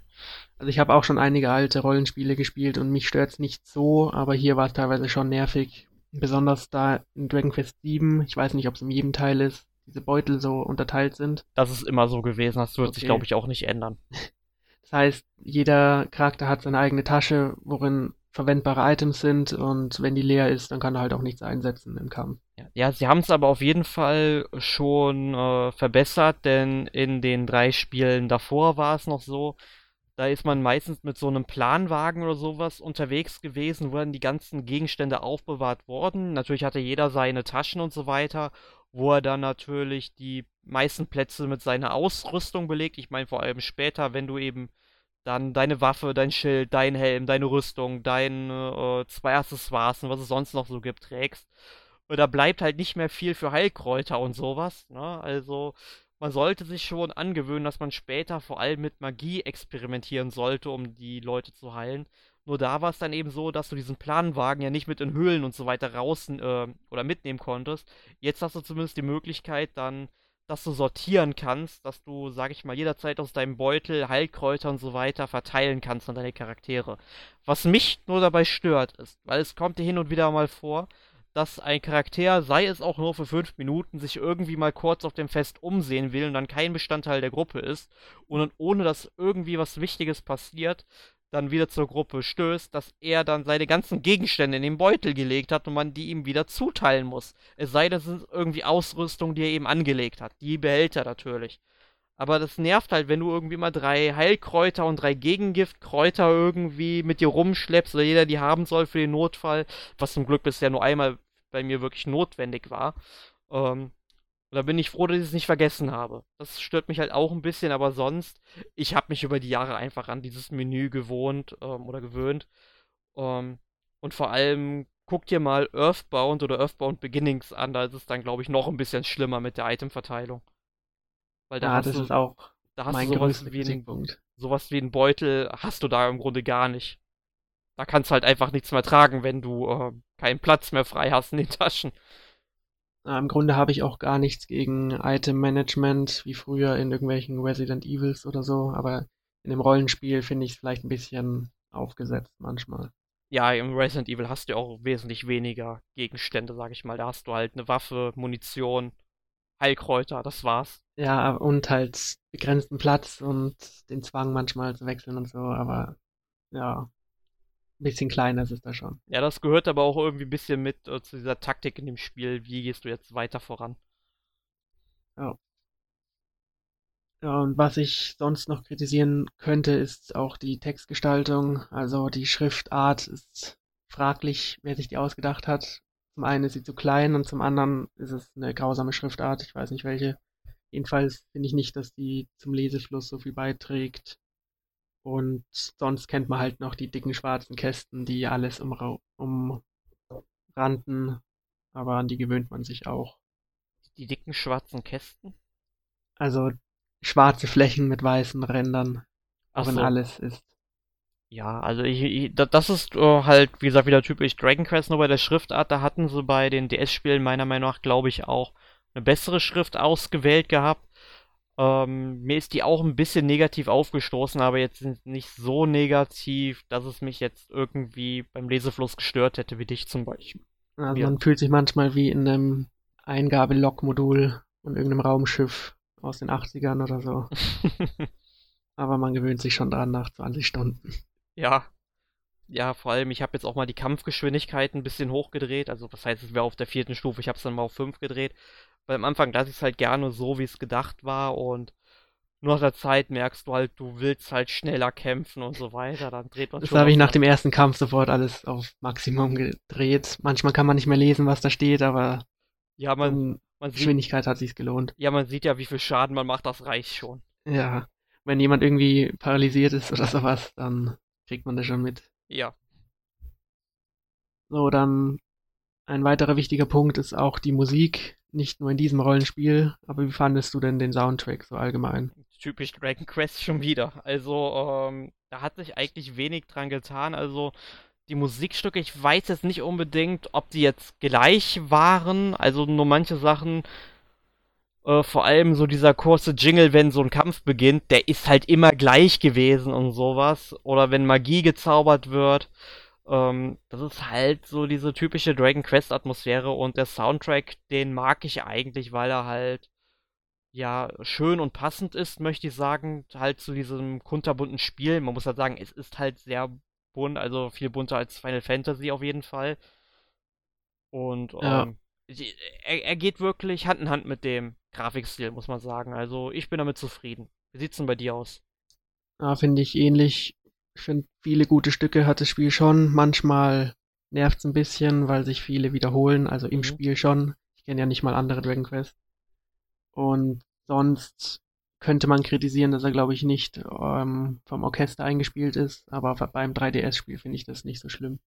S1: also ich habe auch schon einige alte Rollenspiele gespielt und mich stört's nicht so, aber hier war es teilweise schon nervig. Besonders da in Dragon Quest 7, ich weiß nicht, ob es in jedem Teil ist, diese Beutel so unterteilt sind.
S2: Das ist immer so gewesen, das wird okay. sich, glaube ich, auch nicht ändern.
S1: Das heißt, jeder Charakter hat seine eigene Tasche, worin verwendbare Items sind und wenn die leer ist, dann kann er halt auch nichts einsetzen im Kampf.
S2: Ja, ja sie haben es aber auf jeden Fall schon äh, verbessert, denn in den drei Spielen davor war es noch so, da ist man meistens mit so einem Planwagen oder sowas unterwegs gewesen, wo dann die ganzen Gegenstände aufbewahrt wurden. Natürlich hatte jeder seine Taschen und so weiter, wo er dann natürlich die meisten Plätze mit seiner Ausrüstung belegt. Ich meine vor allem später, wenn du eben dann deine Waffe, dein Schild, dein Helm, deine Rüstung, deine äh, zwei Accessoires und was es sonst noch so gibt, trägst. Und da bleibt halt nicht mehr viel für Heilkräuter und sowas. Ne? Also man sollte sich schon angewöhnen, dass man später vor allem mit Magie experimentieren sollte, um die Leute zu heilen. Nur da war es dann eben so, dass du diesen Planwagen ja nicht mit in Höhlen und so weiter raus äh, oder mitnehmen konntest. Jetzt hast du zumindest die Möglichkeit, dann dass du sortieren kannst, dass du, sag ich mal, jederzeit aus deinem Beutel Heilkräuter und so weiter verteilen kannst an deine Charaktere. Was mich nur dabei stört, ist, weil es kommt dir hin und wieder mal vor, dass ein Charakter, sei es auch nur für fünf Minuten, sich irgendwie mal kurz auf dem Fest umsehen will und dann kein Bestandteil der Gruppe ist und dann ohne dass irgendwie was Wichtiges passiert, dann wieder zur Gruppe stößt, dass er dann seine ganzen Gegenstände in den Beutel gelegt hat und man die ihm wieder zuteilen muss. Es sei denn, es sind irgendwie Ausrüstung, die er eben angelegt hat. Die behält er natürlich. Aber das nervt halt, wenn du irgendwie mal drei Heilkräuter und drei Gegengiftkräuter irgendwie mit dir rumschleppst oder jeder die haben soll für den Notfall, was zum Glück bisher nur einmal bei mir wirklich notwendig war. Ähm, da bin ich froh, dass ich es nicht vergessen habe. Das stört mich halt auch ein bisschen, aber sonst, ich habe mich über die Jahre einfach an dieses Menü gewohnt ähm, oder gewöhnt. Ähm, und vor allem guck dir mal Earthbound oder Earthbound Beginnings an, da ist es dann, glaube ich, noch ein bisschen schlimmer mit der Itemverteilung.
S1: Weil da ja, das du, ist auch
S2: da hast mein du sowas wie, ein, sowas wie ein Beutel, hast du da im Grunde gar nicht. Da kannst du halt einfach nichts mehr tragen, wenn du äh, keinen Platz mehr frei hast in den Taschen.
S1: Na, Im Grunde habe ich auch gar nichts gegen Item-Management, wie früher in irgendwelchen Resident Evils oder so, aber in dem Rollenspiel finde ich es vielleicht ein bisschen aufgesetzt manchmal.
S2: Ja, im Resident Evil hast du auch wesentlich weniger Gegenstände, sag ich mal. Da hast du halt eine Waffe, Munition, Heilkräuter, das war's.
S1: Ja, und halt begrenzten Platz und den Zwang manchmal zu wechseln und so, aber ja, ein bisschen kleiner ist es da schon.
S2: Ja, das gehört aber auch irgendwie ein bisschen mit äh, zu dieser Taktik in dem Spiel. Wie gehst du jetzt weiter voran?
S1: Ja. Ja, und was ich sonst noch kritisieren könnte, ist auch die Textgestaltung. Also die Schriftart ist fraglich, wer sich die ausgedacht hat. Zum einen ist sie zu klein und zum anderen ist es eine grausame Schriftart. Ich weiß nicht welche. Jedenfalls finde ich nicht, dass die zum Lesefluss so viel beiträgt. Und sonst kennt man halt noch die dicken schwarzen Kästen, die alles umranden. Aber an die gewöhnt man sich auch.
S2: Die dicken schwarzen Kästen?
S1: Also schwarze Flächen mit weißen Rändern, Ach wenn so. alles ist.
S2: Ja, also ich, ich, das ist uh, halt, wie gesagt, wieder typisch Dragon Quest, nur bei der Schriftart, da hatten sie bei den DS-Spielen meiner Meinung nach, glaube ich, auch eine bessere Schrift ausgewählt gehabt. Ähm, mir ist die auch ein bisschen negativ aufgestoßen, aber jetzt nicht so negativ, dass es mich jetzt irgendwie beim Lesefluss gestört hätte, wie dich zum Beispiel.
S1: Also ja. man fühlt sich manchmal wie in einem Eingabelog-Modul und irgendeinem Raumschiff aus den 80ern oder so. aber man gewöhnt sich schon dran nach 20 Stunden.
S2: Ja. Ja, vor allem, ich habe jetzt auch mal die Kampfgeschwindigkeit ein bisschen hochgedreht. Also, was heißt, es wäre auf der vierten Stufe. Ich habe es dann mal auf 5 gedreht. Weil am Anfang lasse ich es halt gerne so, wie es gedacht war. Und nur nach der Zeit merkst du halt, du willst halt schneller kämpfen und so weiter. Dann dreht man
S1: Das habe ich nach dem ersten Kampf sofort alles auf Maximum gedreht. Manchmal kann man nicht mehr lesen, was da steht, aber
S2: ja, man, man
S1: Geschwindigkeit sieht, hat sich gelohnt.
S2: Ja, man sieht ja, wie viel Schaden man macht, das reicht schon.
S1: Ja, wenn jemand irgendwie paralysiert ist oder sowas, dann kriegt man das schon mit.
S2: Ja.
S1: So, dann ein weiterer wichtiger Punkt ist auch die Musik. Nicht nur in diesem Rollenspiel, aber wie fandest du denn den Soundtrack so allgemein?
S2: Typisch Dragon Quest schon wieder. Also, ähm, da hat sich eigentlich wenig dran getan. Also, die Musikstücke, ich weiß jetzt nicht unbedingt, ob die jetzt gleich waren. Also, nur manche Sachen äh, vor allem so dieser kurze Jingle, wenn so ein Kampf beginnt, der ist halt immer gleich gewesen und sowas. Oder wenn Magie gezaubert wird. Ähm, das ist halt so diese typische Dragon Quest Atmosphäre und der Soundtrack, den mag ich eigentlich, weil er halt ja schön und passend ist, möchte ich sagen, halt zu diesem kunterbunten Spiel. Man muss halt sagen, es ist halt sehr bunt, also viel bunter als Final Fantasy auf jeden Fall. Und ja. ähm, er, er, geht wirklich Hand in Hand mit dem Grafikstil, muss man sagen. Also ich bin damit zufrieden. Wie sieht's denn bei dir aus?
S1: Ja, finde ich ähnlich. Ich finde, viele gute Stücke hat das Spiel schon. Manchmal nervt es ein bisschen, weil sich viele wiederholen, also im mhm. Spiel schon. Ich kenne ja nicht mal andere Dragon Quest. Und sonst könnte man kritisieren, dass er, glaube ich, nicht ähm, vom Orchester eingespielt ist, aber beim 3DS-Spiel finde ich das nicht so schlimm.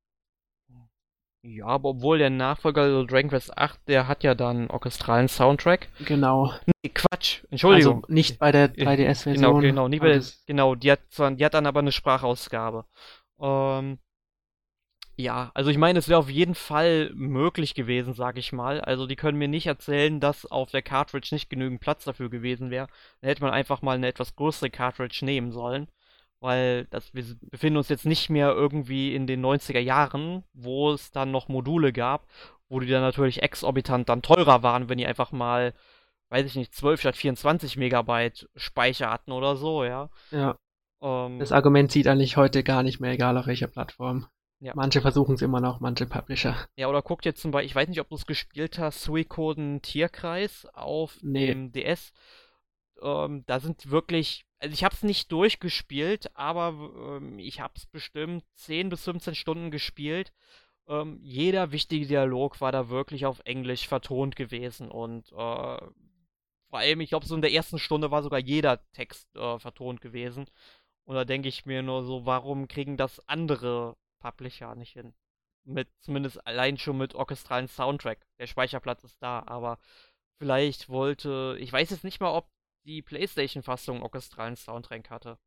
S2: Ja, aber obwohl der Nachfolger also Dragon Quest 8, der hat ja dann orchestralen Soundtrack.
S1: Genau.
S2: Nee, Quatsch, Entschuldigung. Also
S1: nicht bei der 3DS-Version.
S2: Genau, genau, nicht bei der, genau, die hat zwar, die hat dann aber eine Sprachausgabe. Ähm, ja, also ich meine, es wäre auf jeden Fall möglich gewesen, sag ich mal. Also die können mir nicht erzählen, dass auf der Cartridge nicht genügend Platz dafür gewesen wäre. Dann hätte man einfach mal eine etwas größere Cartridge nehmen sollen weil das, wir befinden uns jetzt nicht mehr irgendwie in den 90er Jahren, wo es dann noch Module gab, wo die dann natürlich exorbitant dann teurer waren, wenn die einfach mal, weiß ich nicht, 12 statt 24 Megabyte Speicher hatten oder so, ja.
S1: Ja. Ähm, das Argument zieht eigentlich heute gar nicht mehr, egal auf welcher Plattform. Ja. Manche versuchen es immer noch, manche Publisher.
S2: Ja, oder guckt jetzt zum Beispiel, ich weiß nicht, ob du es gespielt hast, Suikoden Tierkreis auf nee. dem DS. Ähm, da sind wirklich, also ich habe es nicht durchgespielt, aber ähm, ich habe es bestimmt 10 bis 15 Stunden gespielt. Ähm, jeder wichtige Dialog war da wirklich auf Englisch vertont gewesen und äh, vor allem, ich glaube, so in der ersten Stunde war sogar jeder Text äh, vertont gewesen. Und da denke ich mir nur so, warum kriegen das andere Publisher nicht hin? Mit, zumindest allein schon mit orchestralen Soundtrack. Der Speicherplatz ist da, aber vielleicht wollte, ich weiß jetzt nicht mal, ob die PlayStation-Fassung orchestralen Soundtrack hatte.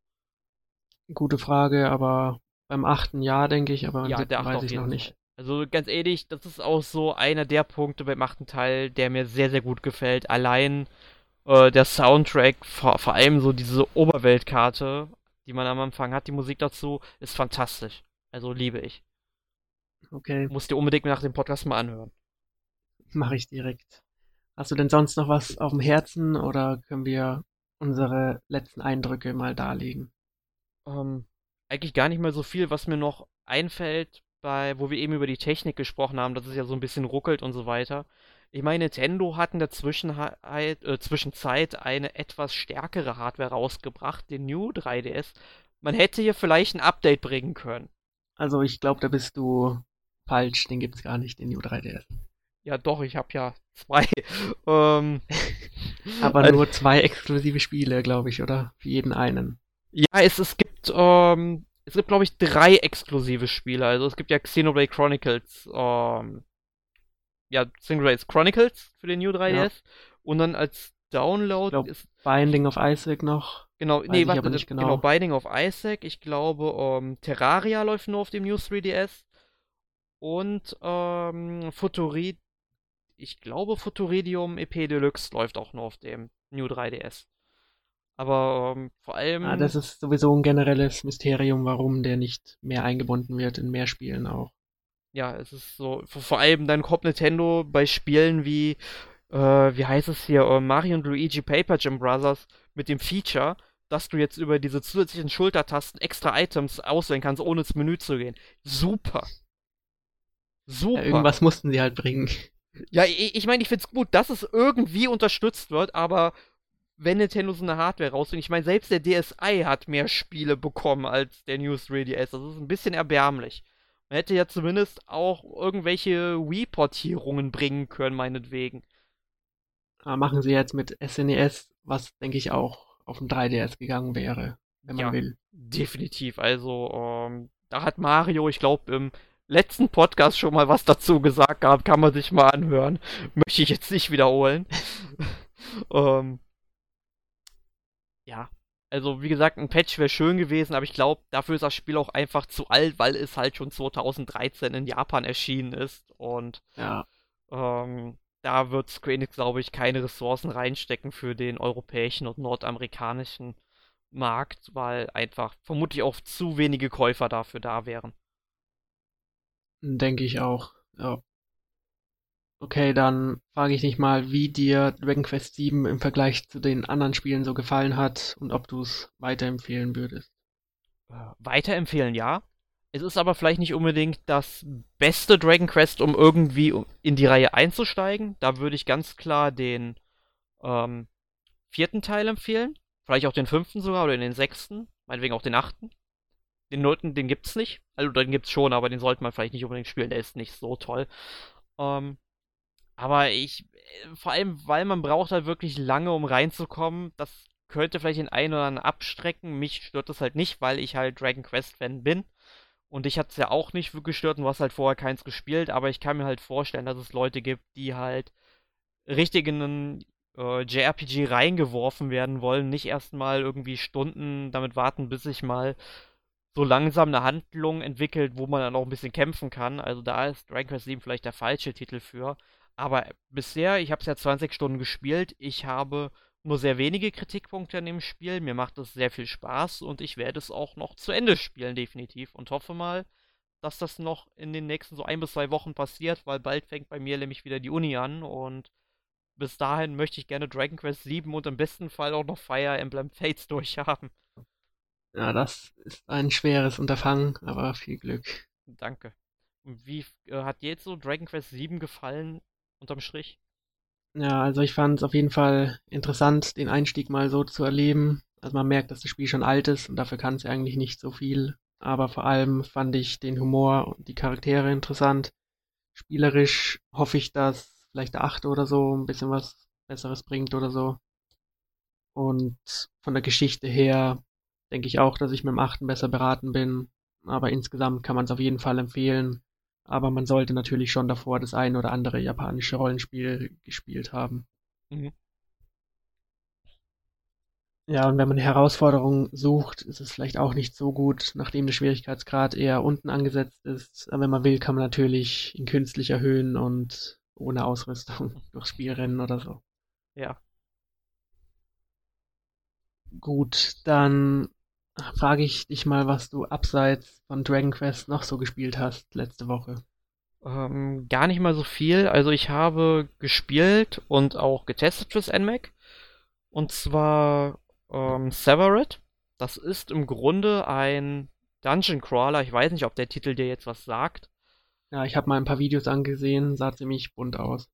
S1: Gute Frage, aber beim achten Jahr denke ich, aber
S2: ja, der weiß ich noch nicht. Fall. Also ganz ehrlich, das ist auch so einer der Punkte beim achten Teil, der mir sehr, sehr gut gefällt. Allein äh, der Soundtrack, vor, vor allem so diese Oberweltkarte, die man am Anfang hat, die Musik dazu, ist fantastisch. Also liebe ich.
S1: Okay.
S2: Musst dir unbedingt nach dem Podcast mal anhören.
S1: Mache ich direkt. Hast du denn sonst noch was auf dem Herzen oder können wir unsere letzten Eindrücke mal darlegen?
S2: Ähm, eigentlich gar nicht mehr so viel, was mir noch einfällt, bei, wo wir eben über die Technik gesprochen haben, dass es ja so ein bisschen ruckelt und so weiter. Ich meine, Nintendo hat in der Zwischenheit, äh, Zwischenzeit eine etwas stärkere Hardware rausgebracht, den New 3DS. Man hätte hier vielleicht ein Update bringen können.
S1: Also ich glaube, da bist du falsch, den gibt's gar nicht, den New 3DS.
S2: Ja, doch, ich habe ja zwei. ähm,
S1: Aber also, nur zwei exklusive Spiele, glaube ich, oder? Für jeden einen.
S2: Ja, es, es gibt, ähm, es gibt, glaube ich, drei exklusive Spiele. Also es gibt ja Xenoblade Chronicles, ähm, ja, Xenoblade Chronicles für den New 3DS. Ja. Und dann als Download
S1: glaub, ist. Binding of Isaac noch.
S2: Genau, nee, warte, genau. genau, Binding of Isaac. Ich glaube, ähm, Terraria läuft nur auf dem New 3DS. Und ähm, Futuri ich glaube, Futuridium EP Deluxe läuft auch nur auf dem New 3DS. Aber ähm, vor allem.
S1: Ah, das ist sowieso ein generelles Mysterium, warum der nicht mehr eingebunden wird in mehr Spielen auch.
S2: Ja, es ist so. Vor allem dann kommt Nintendo bei Spielen wie, äh, wie heißt es hier, uh, Mario und Luigi Paper Jam Brothers mit dem Feature, dass du jetzt über diese zusätzlichen Schultertasten extra Items auswählen kannst, ohne ins Menü zu gehen. Super.
S1: Super. Ja, irgendwas mussten sie halt bringen.
S2: Ja, ich, ich meine, ich finde es gut, dass es irgendwie unterstützt wird, aber wenn Nintendo so eine Hardware rausbringt, ich meine, selbst der DSi hat mehr Spiele bekommen als der New 3DS. Das ist ein bisschen erbärmlich. Man hätte ja zumindest auch irgendwelche Wii-Portierungen bringen können, meinetwegen.
S1: Aber machen sie jetzt mit SNES, was denke ich auch auf dem 3DS gegangen wäre, wenn man ja, will.
S2: Definitiv. Also, ähm, da hat Mario, ich glaube, im letzten Podcast schon mal was dazu gesagt gehabt, kann man sich mal anhören. Möchte ich jetzt nicht wiederholen. ähm, ja, also wie gesagt, ein Patch wäre schön gewesen, aber ich glaube, dafür ist das Spiel auch einfach zu alt, weil es halt schon 2013 in Japan erschienen ist und
S1: ja.
S2: ähm, da wird Square Enix, glaube ich, keine Ressourcen reinstecken für den europäischen und nordamerikanischen Markt, weil einfach vermutlich auch zu wenige Käufer dafür da wären.
S1: Denke ich auch, ja. Okay, dann frage ich dich mal, wie dir Dragon Quest VII im Vergleich zu den anderen Spielen so gefallen hat und ob du es weiterempfehlen würdest.
S2: Äh, weiterempfehlen, ja. Es ist aber vielleicht nicht unbedingt das beste Dragon Quest, um irgendwie in die Reihe einzusteigen. Da würde ich ganz klar den ähm, vierten Teil empfehlen. Vielleicht auch den fünften sogar oder den sechsten. Meinetwegen auch den achten. Den Noten, den gibt's nicht. Also den gibt's schon, aber den sollte man vielleicht nicht unbedingt spielen. Der ist nicht so toll. Ähm, aber ich, äh, vor allem, weil man braucht halt wirklich lange, um reinzukommen. Das könnte vielleicht den einen oder anderen abstrecken. Mich stört das halt nicht, weil ich halt Dragon Quest Fan bin. Und ich hatte es ja auch nicht gestört und du hast halt vorher keins gespielt, aber ich kann mir halt vorstellen, dass es Leute gibt, die halt richtig in einen äh, JRPG reingeworfen werden wollen, nicht erstmal irgendwie Stunden damit warten, bis ich mal so langsam eine Handlung entwickelt, wo man dann auch ein bisschen kämpfen kann. Also da ist Dragon Quest 7 vielleicht der falsche Titel für. Aber bisher, ich habe es ja 20 Stunden gespielt, ich habe nur sehr wenige Kritikpunkte an dem Spiel. Mir macht es sehr viel Spaß und ich werde es auch noch zu Ende spielen, definitiv. Und hoffe mal, dass das noch in den nächsten so ein bis zwei Wochen passiert, weil bald fängt bei mir nämlich wieder die Uni an und bis dahin möchte ich gerne Dragon Quest 7 und im besten Fall auch noch Fire Emblem Fates durchhaben.
S1: Ja, das ist ein schweres Unterfangen, aber viel Glück.
S2: Danke. Und wie äh, hat dir jetzt so Dragon Quest 7 gefallen, unterm Strich?
S1: Ja, also ich fand es auf jeden Fall interessant, den Einstieg mal so zu erleben. Also man merkt, dass das Spiel schon alt ist und dafür kann es eigentlich nicht so viel. Aber vor allem fand ich den Humor und die Charaktere interessant. Spielerisch hoffe ich, dass vielleicht der achte oder so ein bisschen was Besseres bringt oder so. Und von der Geschichte her denke ich auch, dass ich mit dem achten besser beraten bin. Aber insgesamt kann man es auf jeden Fall empfehlen. Aber man sollte natürlich schon davor das ein oder andere japanische Rollenspiel gespielt haben. Mhm. Ja, und wenn man Herausforderungen sucht, ist es vielleicht auch nicht so gut, nachdem der Schwierigkeitsgrad eher unten angesetzt ist. Aber wenn man will, kann man natürlich ihn künstlich erhöhen und ohne Ausrüstung durchs Spiel rennen oder so.
S2: Ja.
S1: Gut, dann frage ich dich mal, was du abseits von Dragon Quest noch so gespielt hast letzte Woche.
S2: Ähm, gar nicht mal so viel. Also ich habe gespielt und auch getestet fürs NMAC. Und zwar ähm, Severed. Das ist im Grunde ein Dungeon Crawler. Ich weiß nicht, ob der Titel dir jetzt was sagt.
S1: Ja, ich habe mal ein paar Videos angesehen, sah ziemlich bunt aus.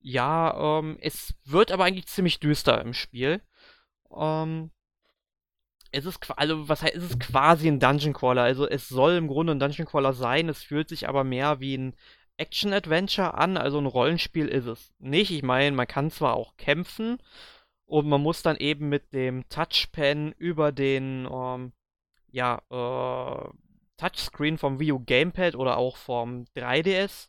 S2: Ja, ähm, es wird aber eigentlich ziemlich düster im Spiel. Ähm, es ist, also, was heißt, es ist quasi ein Dungeon Crawler. Also, es soll im Grunde ein Dungeon Crawler sein. Es fühlt sich aber mehr wie ein Action-Adventure an. Also, ein Rollenspiel ist es nicht. Ich meine, man kann zwar auch kämpfen und man muss dann eben mit dem Touchpen über den, ähm, ja, äh, Touchscreen vom Wii U Gamepad oder auch vom 3DS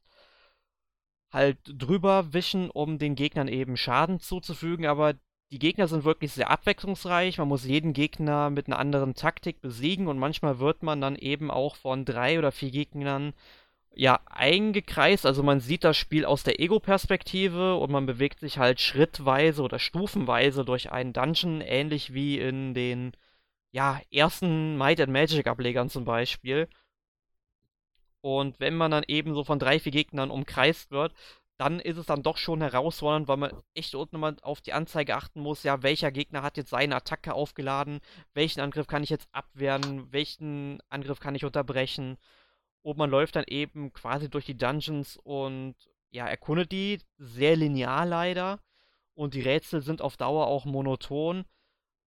S2: halt drüber wischen, um den Gegnern eben Schaden zuzufügen, aber die Gegner sind wirklich sehr abwechslungsreich. Man muss jeden Gegner mit einer anderen Taktik besiegen und manchmal wird man dann eben auch von drei oder vier Gegnern ja eingekreist. Also man sieht das Spiel aus der Ego-Perspektive und man bewegt sich halt schrittweise oder stufenweise durch einen Dungeon, ähnlich wie in den ja ersten Might and Magic Ablegern zum Beispiel. Und wenn man dann eben so von drei, vier Gegnern umkreist wird, dann ist es dann doch schon herausfordernd, weil man echt unten mal auf die Anzeige achten muss, ja, welcher Gegner hat jetzt seine Attacke aufgeladen, welchen Angriff kann ich jetzt abwehren, welchen Angriff kann ich unterbrechen. Und man läuft dann eben quasi durch die Dungeons und ja, erkundet die, sehr linear leider. Und die Rätsel sind auf Dauer auch monoton.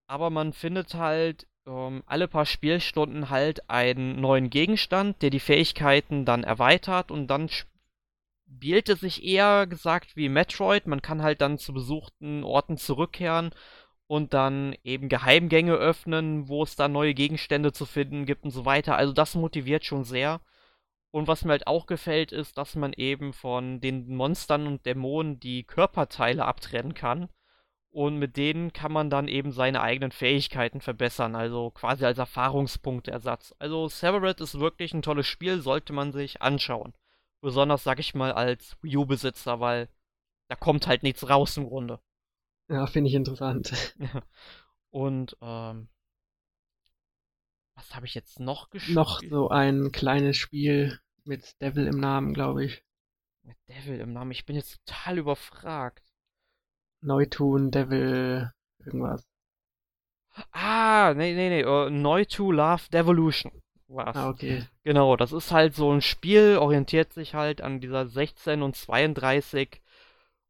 S2: Aber man findet halt ähm, alle paar Spielstunden halt einen neuen Gegenstand, der die Fähigkeiten dann erweitert und dann spielte sich eher gesagt wie Metroid. Man kann halt dann zu besuchten Orten zurückkehren und dann eben Geheimgänge öffnen, wo es dann neue Gegenstände zu finden gibt und so weiter. Also das motiviert schon sehr. Und was mir halt auch gefällt, ist, dass man eben von den Monstern und Dämonen die Körperteile abtrennen kann. Und mit denen kann man dann eben seine eigenen Fähigkeiten verbessern, also quasi als Erfahrungspunktersatz. Also Severed ist wirklich ein tolles Spiel, sollte man sich anschauen. Besonders, sag ich mal, als Wii U-Besitzer, weil da kommt halt nichts raus im Grunde.
S1: Ja, finde ich interessant.
S2: Und, ähm, was habe ich jetzt noch gespielt?
S1: Noch so ein kleines Spiel mit Devil im Namen, glaube ich.
S2: Mit Devil im Namen? Ich bin jetzt total überfragt.
S1: Neutun, Devil, irgendwas.
S2: Ah, nee, nee, nee. Uh, Neutu Love Devolution
S1: war's. Ah, okay.
S2: Genau, das ist halt so ein Spiel, orientiert sich halt an dieser 16 und 32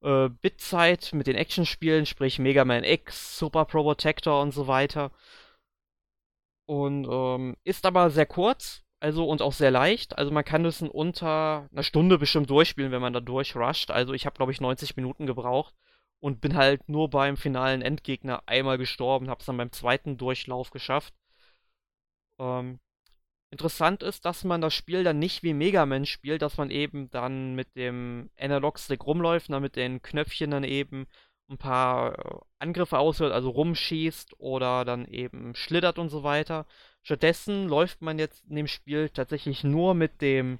S2: äh, Bit-Zeit mit den Actionspielen, sprich Mega Man X, Super Pro Protector und so weiter. Und ähm, ist aber sehr kurz, also und auch sehr leicht. Also man kann es in unter einer Stunde bestimmt durchspielen, wenn man da durchrusht. Also ich habe glaube ich 90 Minuten gebraucht und bin halt nur beim finalen Endgegner einmal gestorben, habe es dann beim zweiten Durchlauf geschafft. Ähm, Interessant ist, dass man das Spiel dann nicht wie Mega Man spielt, dass man eben dann mit dem Analog-Stick rumläuft, dann mit den Knöpfchen dann eben ein paar äh, Angriffe ausführt, also rumschießt oder dann eben schlittert und so weiter. Stattdessen läuft man jetzt in dem Spiel tatsächlich nur mit dem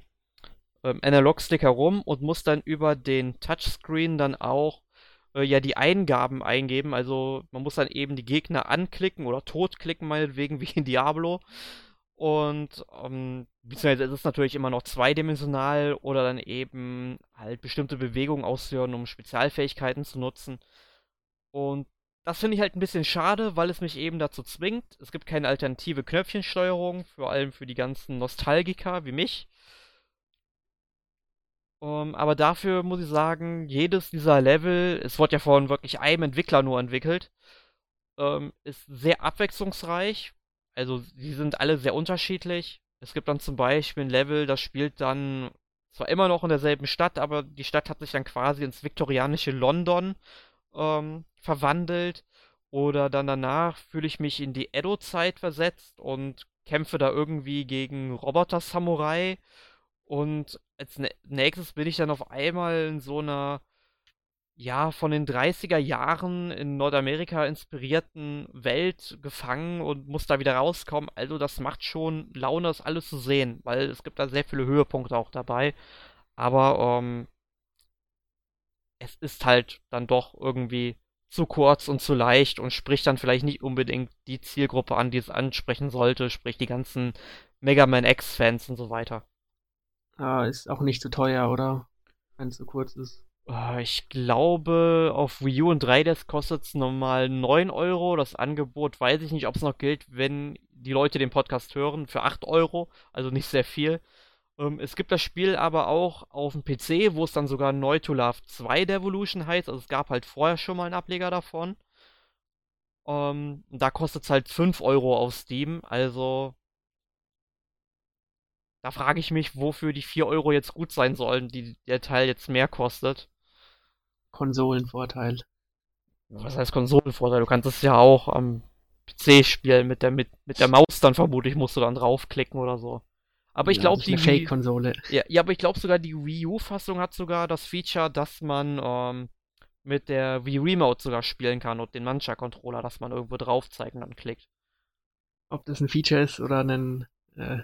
S2: ähm, Analog-Stick herum und muss dann über den Touchscreen dann auch äh, ja die Eingaben eingeben. Also man muss dann eben die Gegner anklicken oder totklicken, meinetwegen, wie in Diablo. Und ähm, beziehungsweise ist es natürlich immer noch zweidimensional oder dann eben halt bestimmte Bewegungen ausführen, um Spezialfähigkeiten zu nutzen. Und das finde ich halt ein bisschen schade, weil es mich eben dazu zwingt. Es gibt keine alternative Knöpfchensteuerung, vor allem für die ganzen Nostalgiker wie mich. Um, ähm, aber dafür muss ich sagen, jedes dieser Level, es wird ja von wirklich einem Entwickler nur entwickelt, ähm, ist sehr abwechslungsreich. Also, die sind alle sehr unterschiedlich. Es gibt dann zum Beispiel ein Level, das spielt dann zwar immer noch in derselben Stadt, aber die Stadt hat sich dann quasi ins viktorianische London ähm, verwandelt. Oder dann danach fühle ich mich in die Edo-Zeit versetzt und kämpfe da irgendwie gegen Roboter-Samurai. Und als nächstes bin ich dann auf einmal in so einer, ja, von den 30er Jahren in Nordamerika inspirierten Welt gefangen und muss da wieder rauskommen. Also das macht schon Laune, das alles zu sehen, weil es gibt da sehr viele Höhepunkte auch dabei. Aber ähm, es ist halt dann doch irgendwie zu kurz und zu leicht und spricht dann vielleicht nicht unbedingt die Zielgruppe an, die es ansprechen sollte, sprich die ganzen Mega Man X-Fans und so weiter.
S1: Ah, ist auch nicht zu teuer, oder? Wenn es zu kurz ist.
S2: Ah, ich glaube, auf Wii U und 3DS kostet es nochmal 9 Euro. Das Angebot weiß ich nicht, ob es noch gilt, wenn die Leute den Podcast hören, für 8 Euro. Also nicht sehr viel. Ähm, es gibt das Spiel aber auch auf dem PC, wo es dann sogar Neu to Love 2 Devolution heißt. Also es gab halt vorher schon mal einen Ableger davon. Ähm, da kostet es halt 5 Euro auf Steam. Also da frage ich mich, wofür die 4 Euro jetzt gut sein sollen, die der Teil jetzt mehr kostet.
S1: Konsolenvorteil.
S2: Was heißt Konsolenvorteil? Du kannst es ja auch am PC spielen mit der, mit, mit der Maus dann vermutlich musst du dann draufklicken oder so. Aber ich glaube, die
S1: Fake-Konsole.
S2: Ja, ja, aber ich glaube sogar, die Wii U-Fassung hat sogar das Feature, dass man ähm, mit der Wii Remote sogar spielen kann und den Mancha-Controller, dass man irgendwo drauf zeigt und dann klickt.
S1: Ob das ein Feature ist oder einen, äh,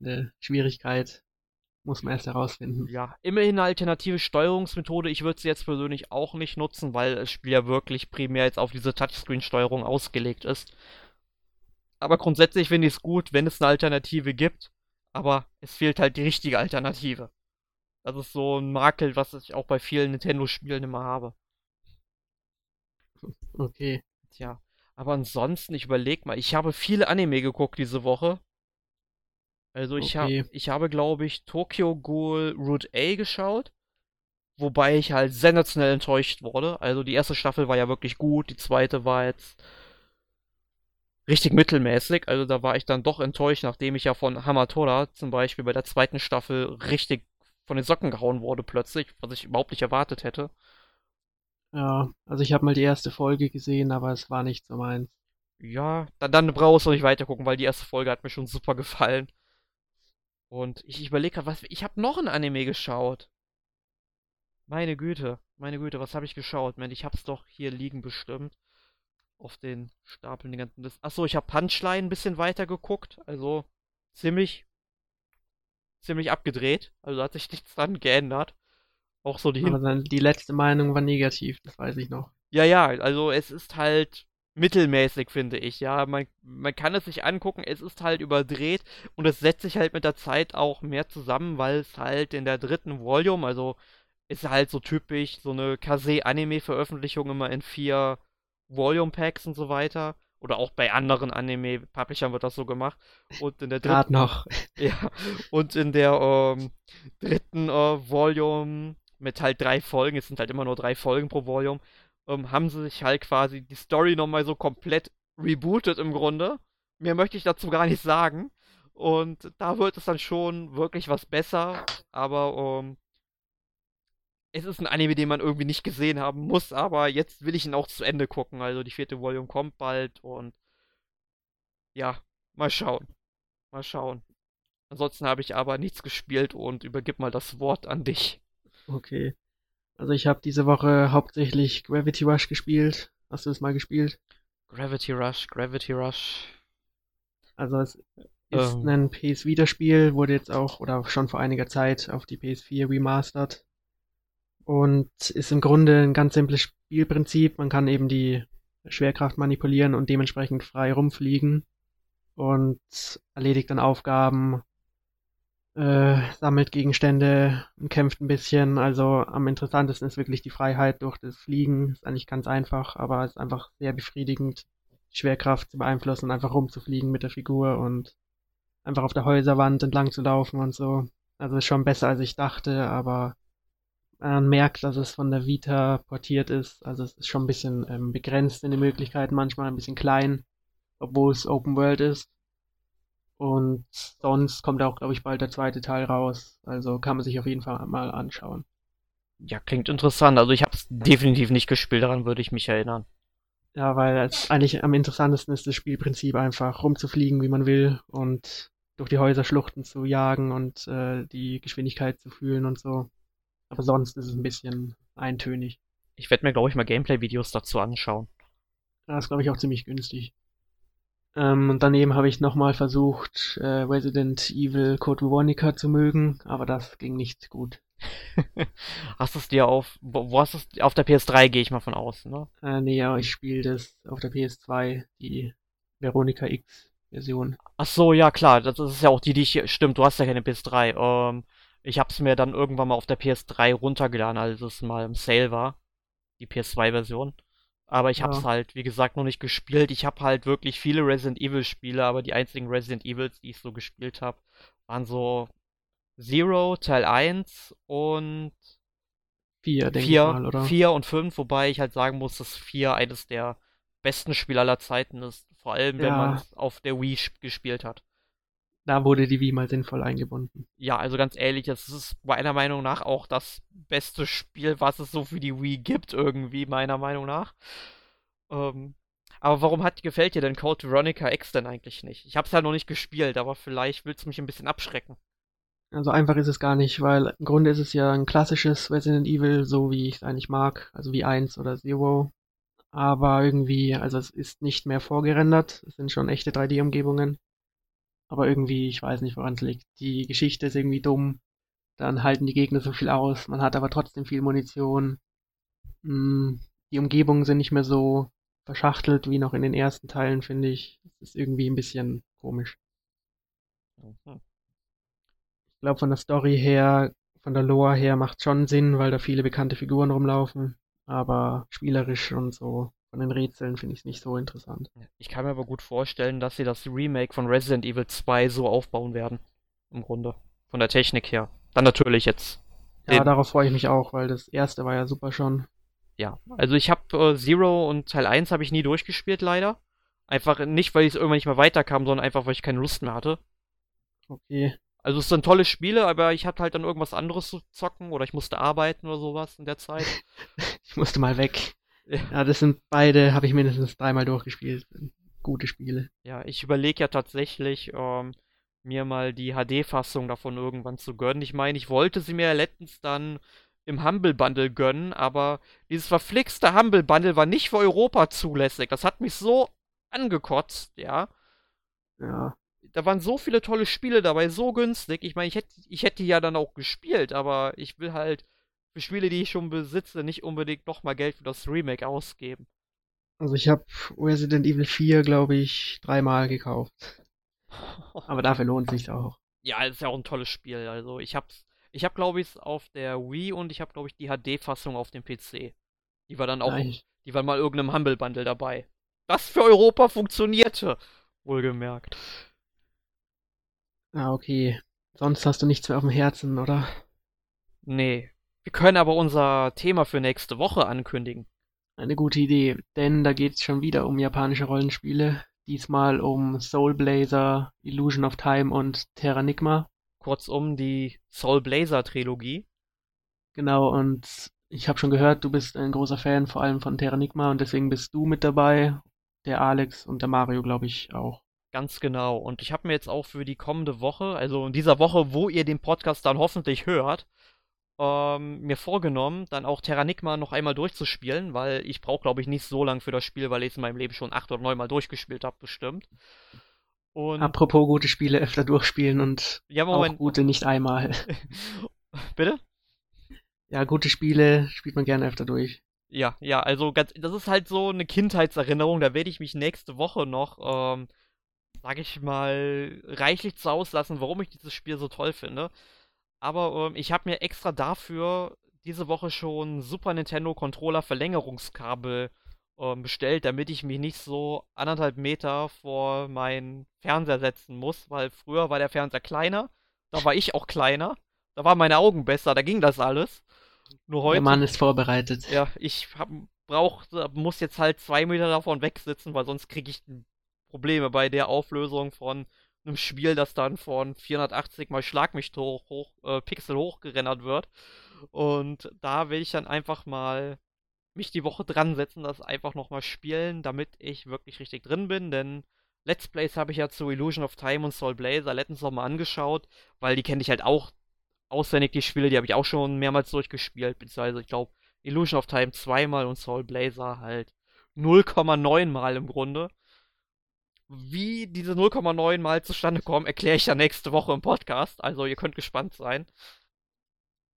S1: eine Schwierigkeit, muss man erst herausfinden.
S2: Ja, immerhin eine alternative Steuerungsmethode. Ich würde sie jetzt persönlich auch nicht nutzen, weil das Spiel ja wirklich primär jetzt auf diese Touchscreen-Steuerung ausgelegt ist. Aber grundsätzlich finde ich es gut, wenn es eine Alternative gibt aber es fehlt halt die richtige Alternative. Das ist so ein Makel, was ich auch bei vielen Nintendo-Spielen immer habe.
S1: Okay.
S2: Tja, aber ansonsten, ich überleg mal, ich habe viele Anime geguckt diese Woche. Also ich, okay. hab, ich habe, glaube ich, Tokyo Ghoul Route A geschaut. Wobei ich halt sensationell enttäuscht wurde. Also die erste Staffel war ja wirklich gut, die zweite war jetzt richtig mittelmäßig. Also da war ich dann doch enttäuscht, nachdem ich ja von Hamatora zum Beispiel bei der zweiten Staffel richtig von den Socken gehauen wurde plötzlich, was ich überhaupt nicht erwartet hätte.
S1: Ja, also ich habe mal die erste Folge gesehen, aber es war nicht so meins.
S2: Ja, dann, dann brauchst du nicht weiter gucken, weil die erste Folge hat mir schon super gefallen. Und ich, überlege gerade, was. Ich habe noch ein Anime geschaut. Meine Güte, meine Güte, was habe ich geschaut? Mensch, ich hab's doch hier liegen bestimmt auf den Stapeln die ganzen Listen. Achso, ich habe Punchline ein bisschen weiter geguckt. Also ziemlich, ziemlich abgedreht. Also hat sich nichts dran geändert. Auch so die.
S1: Aber die letzte Meinung war negativ, das weiß ich noch.
S2: Ja, ja, also es ist halt mittelmäßig, finde ich. Ja, man, man kann es sich angucken, es ist halt überdreht und es setzt sich halt mit der Zeit auch mehr zusammen, weil es halt in der dritten Volume, also ist halt so typisch, so eine Kase-Anime-Veröffentlichung immer in vier Volume Packs und so weiter. Oder auch bei anderen Anime-Publishern wird das so gemacht. Und in der
S1: dritten. noch.
S2: Ja. Und in der ähm, dritten äh, Volume mit halt drei Folgen, es sind halt immer nur drei Folgen pro Volume, ähm, haben sie sich halt quasi die Story nochmal so komplett rebootet im Grunde. Mehr möchte ich dazu gar nicht sagen. Und da wird es dann schon wirklich was besser. Aber ähm, es ist ein Anime, den man irgendwie nicht gesehen haben muss, aber jetzt will ich ihn auch zu Ende gucken. Also die vierte Volume kommt bald und ja, mal schauen. Mal schauen. Ansonsten habe ich aber nichts gespielt und übergib mal das Wort an dich.
S1: Okay. Also ich habe diese Woche hauptsächlich Gravity Rush gespielt. Hast du das mal gespielt?
S2: Gravity Rush, Gravity Rush.
S1: Also es ist ähm. ein PS-Wiederspiel, wurde jetzt auch oder schon vor einiger Zeit auf die PS4 remastered und ist im Grunde ein ganz simples Spielprinzip. Man kann eben die Schwerkraft manipulieren und dementsprechend frei rumfliegen und erledigt dann Aufgaben, äh, sammelt Gegenstände und kämpft ein bisschen. Also am interessantesten ist wirklich die Freiheit durch das Fliegen. Ist eigentlich ganz einfach, aber ist einfach sehr befriedigend, Schwerkraft zu beeinflussen, einfach rumzufliegen mit der Figur und einfach auf der Häuserwand entlang zu laufen und so. Also ist schon besser als ich dachte, aber man merkt, dass es von der Vita portiert ist. Also es ist schon ein bisschen ähm, begrenzt in den Möglichkeiten, manchmal ein bisschen klein, obwohl es Open World ist. Und sonst kommt auch, glaube ich, bald der zweite Teil raus. Also kann man sich auf jeden Fall mal anschauen.
S2: Ja, klingt interessant. Also ich habe es definitiv nicht gespielt, daran würde ich mich erinnern.
S1: Ja, weil es eigentlich am interessantesten ist das Spielprinzip einfach rumzufliegen, wie man will und durch die Häuserschluchten zu jagen und äh, die Geschwindigkeit zu fühlen und so. Aber sonst ist es ein bisschen eintönig.
S2: Ich werde mir, glaube ich, mal Gameplay-Videos dazu anschauen.
S1: Das ist, glaube ich, auch ziemlich günstig. Ähm, und daneben habe ich nochmal versucht, äh, Resident Evil Code Veronica zu mögen, aber das ging nicht gut.
S2: hast du es dir auf, wo hast es, auf der PS3 gehe ich mal von aus, ne?
S1: Äh, nee, ja, ich spiele das auf der PS2, die Veronica X Version.
S2: Ach so, ja klar, das ist ja auch die, die ich, stimmt, du hast ja keine PS3. Ähm, ich hab's mir dann irgendwann mal auf der PS3 runtergeladen, als es mal im Sale war. Die PS2-Version. Aber ich hab's ja. halt, wie gesagt, noch nicht gespielt. Ich hab halt wirklich viele Resident Evil-Spiele, aber die einzigen Resident Evils, die ich so gespielt habe, waren so Zero, Teil 1 und
S1: 4, denke ich mal,
S2: oder? 4 und 5, wobei ich halt sagen muss, dass 4 eines der besten Spiele aller Zeiten ist. Vor allem, wenn ja. man es auf der Wii gespielt hat.
S1: Da wurde die Wii mal sinnvoll eingebunden.
S2: Ja, also ganz ehrlich, es ist meiner Meinung nach auch das beste Spiel, was es so für die Wii gibt, irgendwie, meiner Meinung nach. Ähm, aber warum hat, gefällt dir denn Code Veronica X denn eigentlich nicht? Ich hab's ja noch nicht gespielt, aber vielleicht willst du mich ein bisschen abschrecken.
S1: Also einfach ist es gar nicht, weil im Grunde ist es ja ein klassisches Resident Evil, so wie ich es eigentlich mag, also wie 1 oder Zero. Aber irgendwie, also es ist nicht mehr vorgerendert, es sind schon echte 3D-Umgebungen. Aber irgendwie, ich weiß nicht, woran es liegt. Die Geschichte ist irgendwie dumm. Dann halten die Gegner so viel aus, man hat aber trotzdem viel Munition. Hm, die Umgebungen sind nicht mehr so verschachtelt wie noch in den ersten Teilen, finde ich. Es ist irgendwie ein bisschen komisch. Mhm glaube, von der Story her, von der Lore her macht schon Sinn, weil da viele bekannte Figuren rumlaufen. Aber spielerisch und so von den Rätseln finde ich es nicht so interessant.
S2: Ich kann mir aber gut vorstellen, dass sie das Remake von Resident Evil 2 so aufbauen werden. Im Grunde. Von der Technik her. Dann natürlich jetzt.
S1: Ja, darauf freue ich mich auch, weil das erste war ja super schon.
S2: Ja, also ich habe äh, Zero und Teil 1 habe ich nie durchgespielt, leider. Einfach nicht, weil ich es irgendwann nicht mehr weiterkam, sondern einfach, weil ich keine Lust mehr hatte.
S1: Okay.
S2: Also es sind tolle Spiele, aber ich hatte halt dann irgendwas anderes zu zocken oder ich musste arbeiten oder sowas in der Zeit.
S1: ich musste mal weg. Ja, das sind beide, habe ich mindestens dreimal durchgespielt. Gute Spiele.
S2: Ja, ich überlege ja tatsächlich, ähm, mir mal die HD-Fassung davon irgendwann zu gönnen. Ich meine, ich wollte sie mir ja letztens dann im Humble Bundle gönnen, aber dieses verflixte Humble Bundle war nicht für Europa zulässig. Das hat mich so angekotzt, ja.
S1: Ja
S2: da waren so viele tolle Spiele dabei, so günstig. Ich meine, ich hätte ich hätte die ja dann auch gespielt, aber ich will halt für Spiele, die ich schon besitze, nicht unbedingt nochmal Geld für das Remake ausgeben.
S1: Also ich habe Resident Evil 4, glaube ich, dreimal gekauft. aber dafür lohnt es sich auch.
S2: Ja, es ist ja auch ein tolles Spiel. Also ich hab's, ich habe glaube ich auf der Wii und ich habe glaube ich die HD-Fassung auf dem PC. Die war dann auch, Nein. die war mal irgendeinem Humble Bundle dabei. Das für Europa funktionierte, wohlgemerkt.
S1: Ah, okay. Sonst hast du nichts mehr auf dem Herzen, oder?
S2: Nee. Wir können aber unser Thema für nächste Woche ankündigen.
S1: Eine gute Idee, denn da geht es schon wieder um japanische Rollenspiele. Diesmal um Soul Blazer, Illusion of Time und Terranigma.
S2: Kurzum die Soul Blazer Trilogie.
S1: Genau, und ich habe schon gehört, du bist ein großer Fan vor allem von Terranigma und deswegen bist du mit dabei. Der Alex und der Mario, glaube ich, auch.
S2: Ganz genau. Und ich habe mir jetzt auch für die kommende Woche, also in dieser Woche, wo ihr den Podcast dann hoffentlich hört, ähm, mir vorgenommen, dann auch Terranigma noch einmal durchzuspielen, weil ich brauche, glaube ich, nicht so lange für das Spiel, weil ich es in meinem Leben schon acht oder neun Mal durchgespielt habe, bestimmt.
S1: Und Apropos gute Spiele öfter durchspielen und ja, auch gute nicht einmal.
S2: Bitte?
S1: Ja, gute Spiele spielt man gerne öfter durch.
S2: Ja, ja, also ganz, das ist halt so eine Kindheitserinnerung, da werde ich mich nächste Woche noch ähm, sag ich mal, reichlich zu auslassen, warum ich dieses Spiel so toll finde. Aber ähm, ich habe mir extra dafür diese Woche schon Super Nintendo Controller Verlängerungskabel ähm, bestellt, damit ich mich nicht so anderthalb Meter vor meinen Fernseher setzen muss, weil früher war der Fernseher kleiner, da war ich auch kleiner. da waren meine Augen besser, da ging das alles. Nur heute.
S1: Der Mann ist vorbereitet.
S2: Ja, ich hab, brauch, muss jetzt halt zwei Meter davon wegsitzen, weil sonst kriege ich Probleme bei der Auflösung von einem Spiel, das dann von 480 mal Schlag mich hoch, hoch äh, Pixel hochgerendert wird. Und da will ich dann einfach mal mich die Woche dran setzen, das einfach nochmal spielen, damit ich wirklich richtig drin bin, denn Let's Plays habe ich ja zu Illusion of Time und Soul Blazer letztens noch mal angeschaut, weil die kenne ich halt auch auswendig, die Spiele, die habe ich auch schon mehrmals durchgespielt, beziehungsweise ich glaube Illusion of Time zweimal und Soul Blazer halt 0,9 mal im Grunde. Wie diese 0,9 mal zustande kommen, erkläre ich ja nächste Woche im Podcast, also ihr könnt gespannt sein.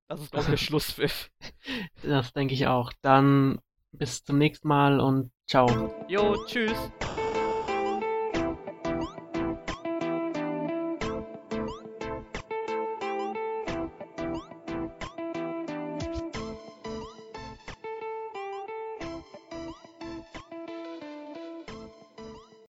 S2: Das ist, glaube ich, der Schlusspfiff.
S1: Das denke ich auch. Dann bis zum nächsten Mal und ciao.
S2: Jo, tschüss.